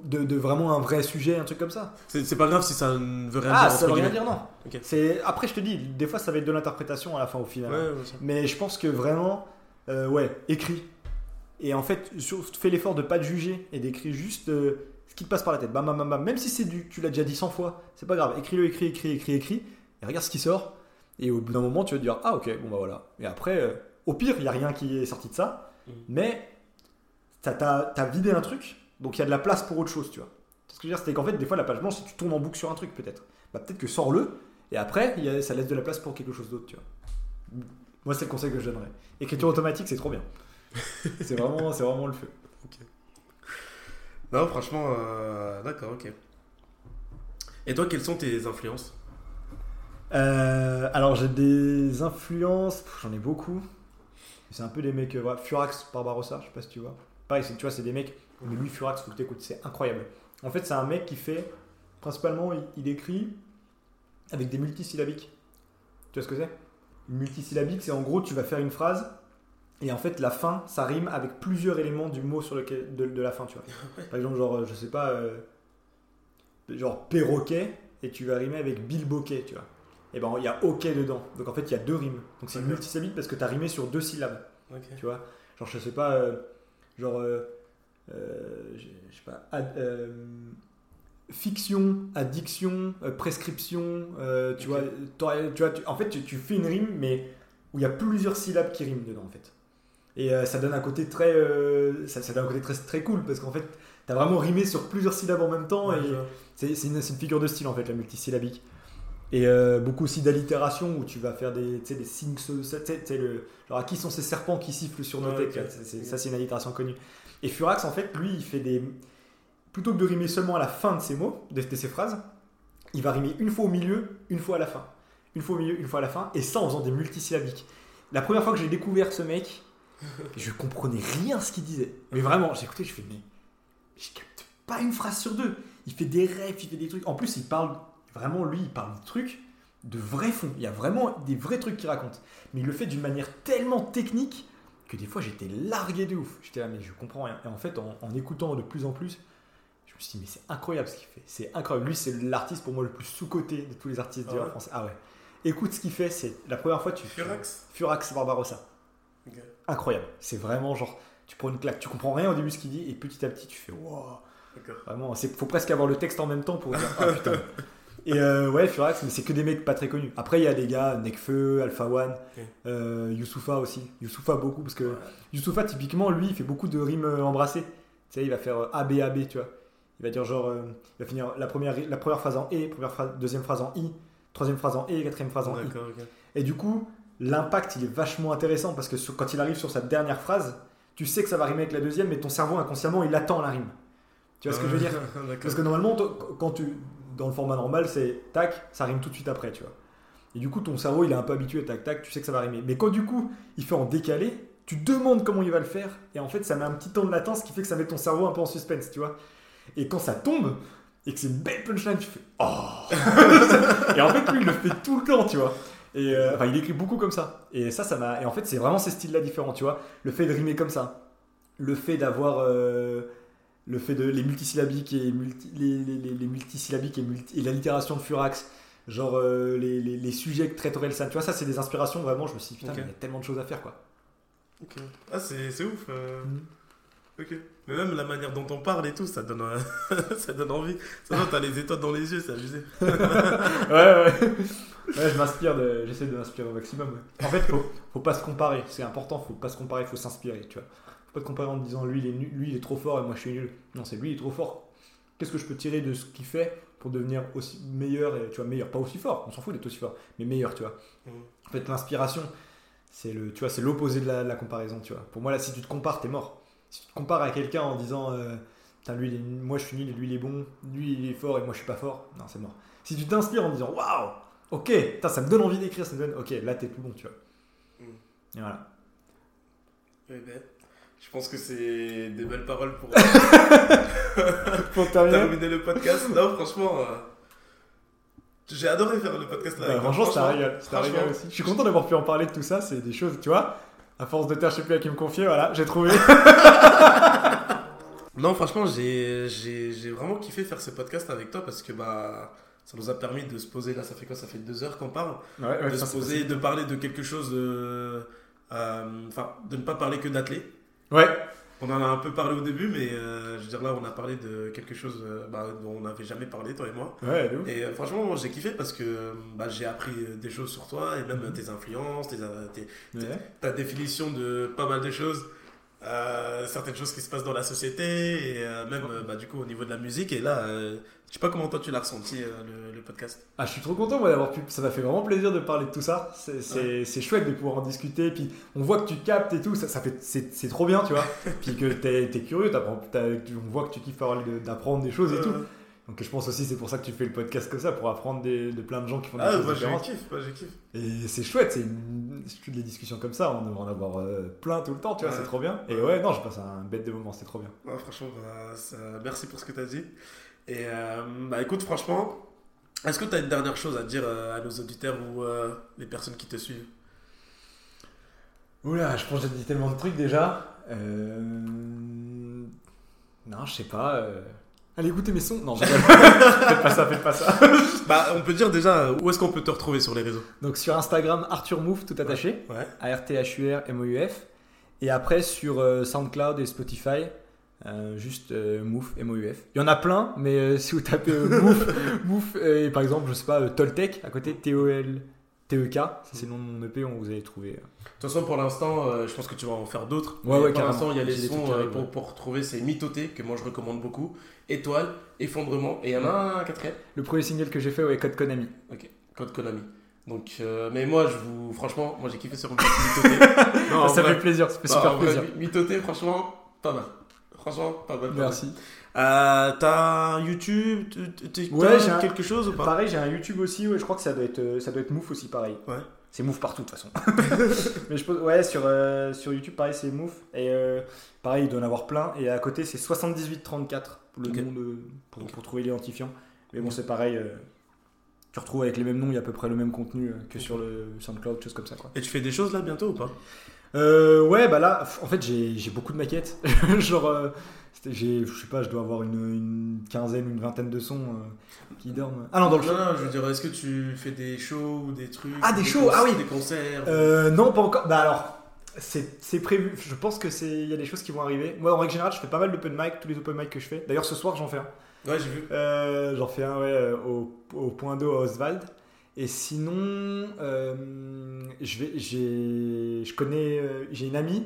S1: de de vraiment un vrai sujet un truc comme ça
S2: C'est pas grave si ça ne veut rien
S1: ah
S2: dire.
S1: ça veut rien dire non
S2: Ok.
S1: c'est après je te dis des fois ça va être de l'interprétation à la fin au final
S2: Ouais, ouais.
S1: Mais je pense que vraiment, euh, ouais, écris. Et en fait, fais l'effort de pas te juger et d'écrire juste euh, ce qui te passe par la tête. Bam, bam, bam, bam. Même si c'est du, tu l'as déjà dit 100 fois, c'est pas grave. Écris-le, écris, écris, écris, écris. Et regarde ce qui sort. Et au bout d'un moment, tu vas te dire, ah ok, bon bah voilà. Et après, euh, au pire, il y a rien qui est sorti de ça.
S2: Mhm.
S1: Mais t'as, t'as, t'as vidé un truc, donc il y a de la place pour autre chose, tu vois. Ce que je veux dire, c'est qu'en fait, des fois, la page blanche, si tu tournes en boucle sur un truc, peut-être. Bah peut-être que sors-le. Et après, il y a- ça laisse de la place pour quelque chose d'autre, tu vois. Moi, c'est le conseil que je donnerais. Écriture automatique, c'est trop bien. c'est vraiment, c'est vraiment le feu.
S2: Non, franchement, euh, d'accord, ok. Et toi, quelles sont tes influences?
S1: Euh, alors, j'ai des influences, j'en ai beaucoup. C'est un peu des mecs, euh, Furax Barbarossa, je sais pas si tu vois. Pareil, tu vois, c'est des mecs, mais lui, Furax, faut que tu écoutes, c'est incroyable. En fait, c'est un mec qui fait, principalement, il, il écrit avec des multisyllabiques. Tu vois ce que c'est? Une multisyllabique, c'est en gros, tu vas faire une phrase, et en fait, la fin, ça rime avec plusieurs éléments du mot sur lequel, de, de la fin, tu vois. Par exemple, genre, euh, je sais pas, euh, genre perroquet, et tu vas rimer avec bilboquet, tu vois. Et ben, il y a ok dedans. Donc en fait, il y a deux rimes. Donc c'est multisyllabique parce que tu as rimé sur deux syllabes, tu vois. Genre, je sais pas, euh, genre, euh, euh, je sais pas, ad- fiction, addiction, prescription, tu, vois, tu vois. tu- en fait, tu, tu fais une rime, mais où il y a plusieurs syllabes qui riment dedans, en fait. Et ça donne un côté très, ça, ça donne un côté très, très cool parce qu'en fait, tu as vraiment rimé sur plusieurs syllabes en même temps
S2: Ouais,
S1: et c'est une, c'est une figure de style en fait, la multisyllabique. Et euh, beaucoup aussi d'allitération où tu vas faire des, tu sais, des signes. le, genre à qui sont ces serpents qui sifflent sur nos têtes Ça, c'est une allitération connue. Et Furax, en fait, lui, il fait des. Plutôt que de rimer seulement à la fin de ses mots, de, de ses phrases, il va rimer une fois au milieu, une fois à la fin. Une fois au milieu, une fois à la fin, et ça en faisant des multisyllabiques. La première fois que j'ai découvert ce mec, je comprenais rien à ce qu'il disait. Mais vraiment, j'ai écouté, je fais, mais je capte pas une phrase sur deux. Il fait des rêves, il fait des trucs. En plus, il parle, vraiment, lui, il parle de trucs de vrais fonds. Il y a vraiment des vrais trucs qu'il raconte. Mais il le fait d'une manière tellement technique que des fois, j'étais largué de ouf. J'étais là, mais je comprends rien. Et en fait, en, en écoutant de plus en plus, je me suis dit, mais c'est incroyable ce qu'il fait. C'est incroyable. Lui, c'est l'artiste pour moi le plus sous-coté de tous les artistes
S2: Ah
S1: du
S2: ouais
S1: français. Ah ouais. Écoute ce qu'il fait, c'est la première fois tu
S2: Furax
S1: Furax Barbarossa. Incroyable. C'est vraiment genre, tu prends une claque, tu comprends rien au début ce qu'il dit, et petit à petit tu fais wow.
S2: D'accord.
S1: Vraiment, c'est faut presque avoir le texte en même temps pour dire ah putain. Et euh, ouais, Furax, mais c'est que des mecs pas très connus. Après, il y a des gars, Nekfeu, Alpha One,
S2: Ok.
S1: euh, Youssoufa aussi. Youssoufa beaucoup, parce que Youssoufa, typiquement, lui, il fait beaucoup de rimes euh, embrassées. Tu sais, il va faire euh, AB, AB, tu vois. Il va dire genre, euh, il va finir la première, la première phrase en E, première phrase, deuxième phrase en I, troisième phrase en E, quatrième phrase en I. Et du coup, l'impact, il est vachement intéressant parce que sur- quand il arrive sur sa dernière phrase, tu sais que ça va rimer avec la deuxième, mais ton cerveau inconsciemment, il attend la rime. Tu vois ce que je veux dire? Parce que normalement, quand tu dans le format normal, c'est tac, ça rime tout de suite après, tu vois. Et du coup, ton cerveau, il est un peu habitué, tac, tac, tu sais que ça va rimer. Mais quand du coup, il fait en décalé, tu demandes comment il va le faire, et en fait, ça met un petit temps de latence qui fait que ça met ton cerveau un peu en suspense, tu vois. Et quand ça tombe, et que c'est une belle punchline, tu fais Oh Et en fait, lui, il le fait tout le temps, tu vois. Et euh, enfin, il écrit beaucoup comme ça. Et ça, ça m'a. Et en fait, c'est vraiment ces styles-là différents, tu vois. Le fait de rimer comme ça, le fait d'avoir. euh, le fait de les multisyllabiques et multi- les, les, les- les multisyllabiques et, multi- et l'allitération de Furax, genre euh, les, les, les sujets que traite Orelsan, tu vois, ça c'est des inspirations vraiment. Je me suis dit, putain, mais il y a tellement de choses à faire quoi.
S2: Ok. Ah, c'est c'est ouf. euh.
S1: Mhm.
S2: Ok. Mais même la manière dont on parle et tout, ça donne, euh, ça donne envie. Ça va, t'as les étoiles dans les yeux, c'est abusé.
S1: ouais, ouais. Ouais, je m'inspire, de... j'essaie de m'inspirer au maximum. ouais. En fait, faut, faut pas se comparer, c'est important, faut pas se comparer, faut s'inspirer, tu vois. Faut pas te comparer en te disant lui il est nul, lui il est trop fort et moi je suis nul. Non, c'est lui il est trop fort. Qu'est-ce que je peux tirer de ce qu'il fait pour devenir aussi meilleur et tu vois meilleur, pas aussi fort, on s'en fout d'être aussi fort, mais meilleur, tu vois.
S2: Mhm.
S1: En fait, l'inspiration, c'est le, tu vois, c'est l'opposé de la, de la comparaison, tu vois. Pour moi là, si tu te compares, t'es mort. Si tu te compares à quelqu'un en disant euh, lui, il est moi je suis nul et lui il est bon, lui il est fort et moi je suis pas fort, non, c'est mort. Si tu t'inspires en disant waouh, ok, ça me donne envie d'écrire, ça me donne, ok, là t'es plus bon, tu vois.
S2: Mm.
S1: Et voilà.
S2: Eh ben, je pense que c'est des belles paroles pour
S1: Pour terminer,
S2: le podcast. Non, franchement, euh, j'ai adoré faire le podcast là.
S1: bah,
S2: avec toi.
S1: franchement, un
S2: franchement.
S1: régal aussi. Je suis content d'avoir pu en parler de tout ça, c'est des choses, tu vois. À force de terre, je sais plus à qui me confier, voilà, j'ai trouvé.
S2: Non, franchement, j'ai vraiment kiffé faire ce podcast avec toi parce que bah, ça nous a permis de se poser. Là, ça fait quoi Ça fait deux heures qu'on parle?
S1: Ouais, ouais,
S2: de
S1: ça,
S2: se poser, de parler de quelque chose de. euh, Enfin, de ne pas parler que d'athlètes.
S1: Ouais,
S2: On en a un peu parlé au début, mais euh, je veux dire là, on a parlé de quelque chose euh, bah, dont on n'avait jamais parlé, toi et moi.
S1: ouais.
S2: Et euh, franchement, j'ai kiffé parce que bah, j'ai appris euh, des choses sur toi et même euh, tes influences, tes, tes-
S1: Ouais.
S2: ta définition de pas mal de choses. Euh, certaines choses qui se passent dans la société et euh, même euh, bah, du coup au niveau de la musique et là je sais pas comment toi tu l'as ressenti le, le podcast
S1: Ah, je suis trop content moi, d'avoir pu. Ça m'a fait vraiment plaisir de parler de tout ça. C'est c'est- c'est chouette de pouvoir en discuter. Puis on voit que tu captes et tout. Ça, ça fait, c'est trop bien, tu vois. Puis que t'es es curieux. tu- on voit que tu kiffes parler d'apprendre des choses et tout. Donc je pense aussi c'est pour ça que tu fais le podcast comme ça pour apprendre des- de plein de gens qui font des
S2: ah
S1: choses
S2: moi
S1: différentes.
S2: kiffé moi j'ai kiffé
S1: Et c'est chouette. C'est une- des discussions comme ça. On devrait en avoir euh, plein tout le temps. Tu vois,
S2: Ouais.
S1: c'est trop bien. Et ouais, non, je passe un bête de moment. C'est trop bien.
S2: Ouais, franchement bah, ça- merci pour ce que tu as dit et euh, bah écoute franchement est-ce que tu as une dernière chose à dire euh, à nos auditeurs ou les personnes qui te suivent?
S1: Oula, je pense que j'ai dit tellement de trucs déjà. Non, je sais pas. Allez écoutez mes sons. Non, je rigole. faites pas ça, faites pas ça.
S2: bah on peut dire déjà où est-ce qu'on peut te retrouver sur les réseaux?
S1: Donc sur Instagram, Arthur Mouf, tout attaché.
S2: ouais
S1: A-R-T-H-U-R-M-O-U-F. Et après sur euh, SoundCloud et Spotify, euh, juste euh, Mouf, M-O-U-F. Il y en a plein, mais si vous tapez Mouf, Mouf, et par exemple, je sais pas, Toltec, à côté, T-O-L. T-E-K, c'est le nom de mon EP, on vous allez trouver.
S2: De toute façon, pour l'instant, euh, je pense que tu vas en faire d'autres.
S1: Ouais,
S2: pour l'instant, il y a les sons euh, pour,
S1: ouais.
S2: pour retrouver, c'est Mitoté, que moi je recommande beaucoup. Étoile, Effondrement, et il y en a un quatrième,
S1: Le premier single que j'ai fait, ouais, Code Konami.
S2: Code Konami. Donc, euh, mais moi, je vous, franchement, moi j'ai kiffé sur Mitoté. non,
S1: ça
S2: vrai-
S1: fait plaisir, ça fait
S2: non,
S1: super
S2: vrai,
S1: plaisir.
S2: Mitoté, franchement, pas mal. Franchement, pas mal. pas mal. Euh, T'as YouTube? Tu-
S1: Ouais,
S2: t'as
S1: j'ai un-
S2: quelque chose ou pas?
S1: Pareil, j'ai un YouTube aussi, ouais, je crois que ça doit être, euh, ça doit être Mouf aussi, pareil.
S2: Ouais.
S1: C'est Mouf partout, de toute façon. Mais je pense, ouais, sur, euh, sur YouTube, pareil, c'est Mouf. Et euh, pareil, il doit en avoir plein. Et à côté, c'est 7834 pour le nom de, pour, pour trouver l'identifiant. Mais bon, c'est pareil. Tu retrouves avec les mêmes noms, il y a à peu près le même contenu euh, que sur le SoundCloud, choses comme ça, quoi.
S2: Et tu fais des choses là bientôt ou pas?
S1: Euh, ouais, bah là, en fait, j'ai beaucoup de maquettes. Genre, euh, je sais pas, je dois avoir une, une quinzaine, une vingtaine de sons euh, qui dorment. Ah non, dans le
S2: Non, non, je veux dire, est-ce que tu fais des shows ou des trucs
S1: Ah, des
S2: ou
S1: shows, ah oui.
S2: Des concerts
S1: Euh, non, pas encore. Bah alors, C'est c'est prévu. Je pense que c'est il y a des choses qui vont arriver. Moi, en règle générale, je fais pas mal d'open mic, tous les open mic que je fais. D'ailleurs, ce soir, j'en fais un.
S2: Ouais, j'ai vu.
S1: Euh, j'en fais un ouais, euh, au, au point d'eau à Oswald. Et sinon, euh, je vais, j'ai, je connais, j'ai une amie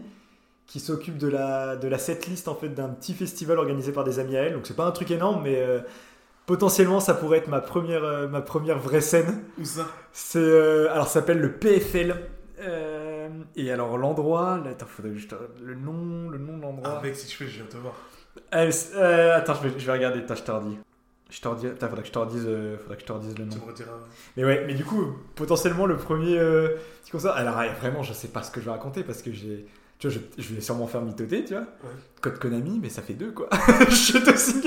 S1: qui s'occupe de la, de la setlist en fait d'un petit festival organisé par des amis à elle. Donc c'est pas un truc énorme, mais euh, potentiellement ça pourrait être ma première, euh, ma première vraie scène.
S2: Où ça?
S1: C'est, alors ça s'appelle le PFL. Et alors l'endroit, là, attends, faudrait que je te- le nom, le nom de l'endroit.
S2: Ah, mec, si tu fais, je viens te voir.
S1: Euh, euh, attends, je vais, je vais regarder. Attends, je te redis. Je te redis. Attends, faudrait que je te redise, euh, faudrait que je te le nom.
S2: Tu me rediras.
S1: Mais ouais, mais du coup, potentiellement le premier euh, petit concert. Alors ouais, vraiment, je sais pas ce que je vais raconter parce que j'ai. Tu vois, je, je vais sûrement faire mythoter, tu vois. Code Konami, mais ça fait deux quoi. je suis aussi.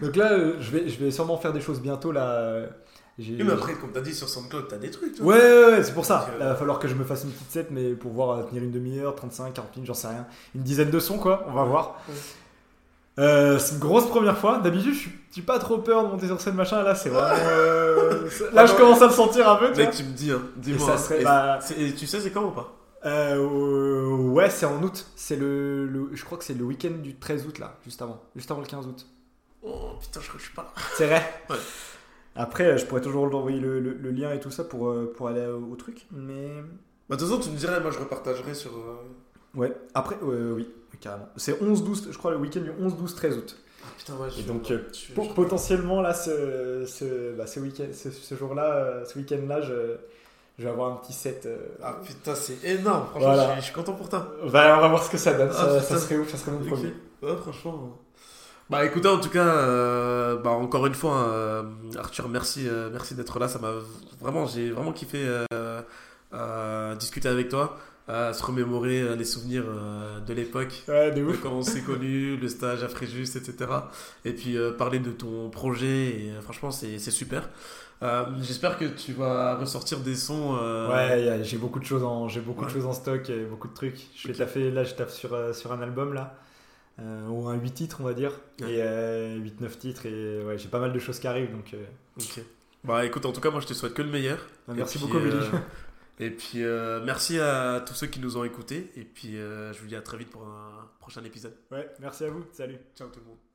S1: Donc là, euh, je vais, je vais sûrement faire des choses bientôt là.
S2: Oui, mais après, comme t'as dit sur SoundCloud, t'as des trucs, tu
S1: Ouais, ouais, ouais, c'est pour ça.
S2: Euh,
S1: il va falloir que je me fasse une petite set, mais pour voir euh, tenir une demi-heure, 35, 40 minutes, j'en sais rien. Une dizaine de sons, quoi, on va voir.
S2: Ouais.
S1: Euh, c'est une grosse première fois. D'habitude, je suis- pas trop peur de monter sur scène, machin. Là, c'est vraiment. euh, Là, je commence à le sentir un peu, tu
S2: Mec,
S1: vois.
S2: tu me dis, hein. Dis-moi. hein.
S1: serait-
S2: Et
S1: bah-
S2: tu sais, c'est quand ou pas?
S1: Euh, ouais, c'est en août. C'est le, le- Je crois que c'est le week-end du 13 août, là, juste avant. Juste avant le 15 août.
S2: Oh putain, je crois que je suis pas là.
S1: C'est vrai
S2: Ouais.
S1: Après, euh, je pourrais toujours envoyer le, le- le lien et tout ça pour, pour aller au, au truc. Mais.
S2: Bah, de toute façon, tu me dirais, moi je repartagerai sur.
S1: Ouais, après, oui, carrément. C'est 11-12, je crois, le week-end du 11-12-13 août.
S2: Ah putain, ouais, je
S1: Et donc, euh,
S2: je-
S1: potentiellement, là, ce, ce, bah, ce week-end, ce, ce jour-là, euh, ce week-end-là, je, je vais avoir un petit set. euh,
S2: Ah putain, c'est énorme. Franchement,
S1: Voilà.
S2: je, suis, content pour toi.
S1: bah, on va voir ce que ça donne.
S2: Ah,
S1: ça, serait ouf, ça serait mon
S2: Ok.
S1: premier.
S2: Ouais, franchement. Bah écoutez, en tout cas, euh, bah, encore une fois, euh, Arthur, merci, merci d'être là. Ça m'a vraiment, j'ai vraiment kiffé discuter avec toi, euh, se remémorer euh, les souvenirs euh, de l'époque.
S1: Ouais, de
S2: quand on s'est connus, le stage à Fréjus, etc. Et puis euh, parler de ton projet, et euh, franchement, c'est super. Euh, J'espère que tu vas ressortir des sons.
S1: Ouais, j'ai beaucoup de choses en, j'ai beaucoup de choses en stock, et beaucoup de trucs. Je vais
S2: Ok.
S1: taffer, là, je taffe sur, sur un album là, ou un 8 titres, on va dire, et 8-9 titres, et ouais, j'ai pas mal de choses qui arrivent, donc.
S2: Ok. Bah écoute, en tout cas, moi je te souhaite que le meilleur.
S1: merci
S2: Et puis,
S1: beaucoup, Billy.
S2: et puis euh, merci à tous ceux qui nous ont écoutés. Et puis euh, je vous dis à très vite pour un prochain épisode.
S1: Ouais, merci à vous. Salut.
S2: Ciao tout le monde.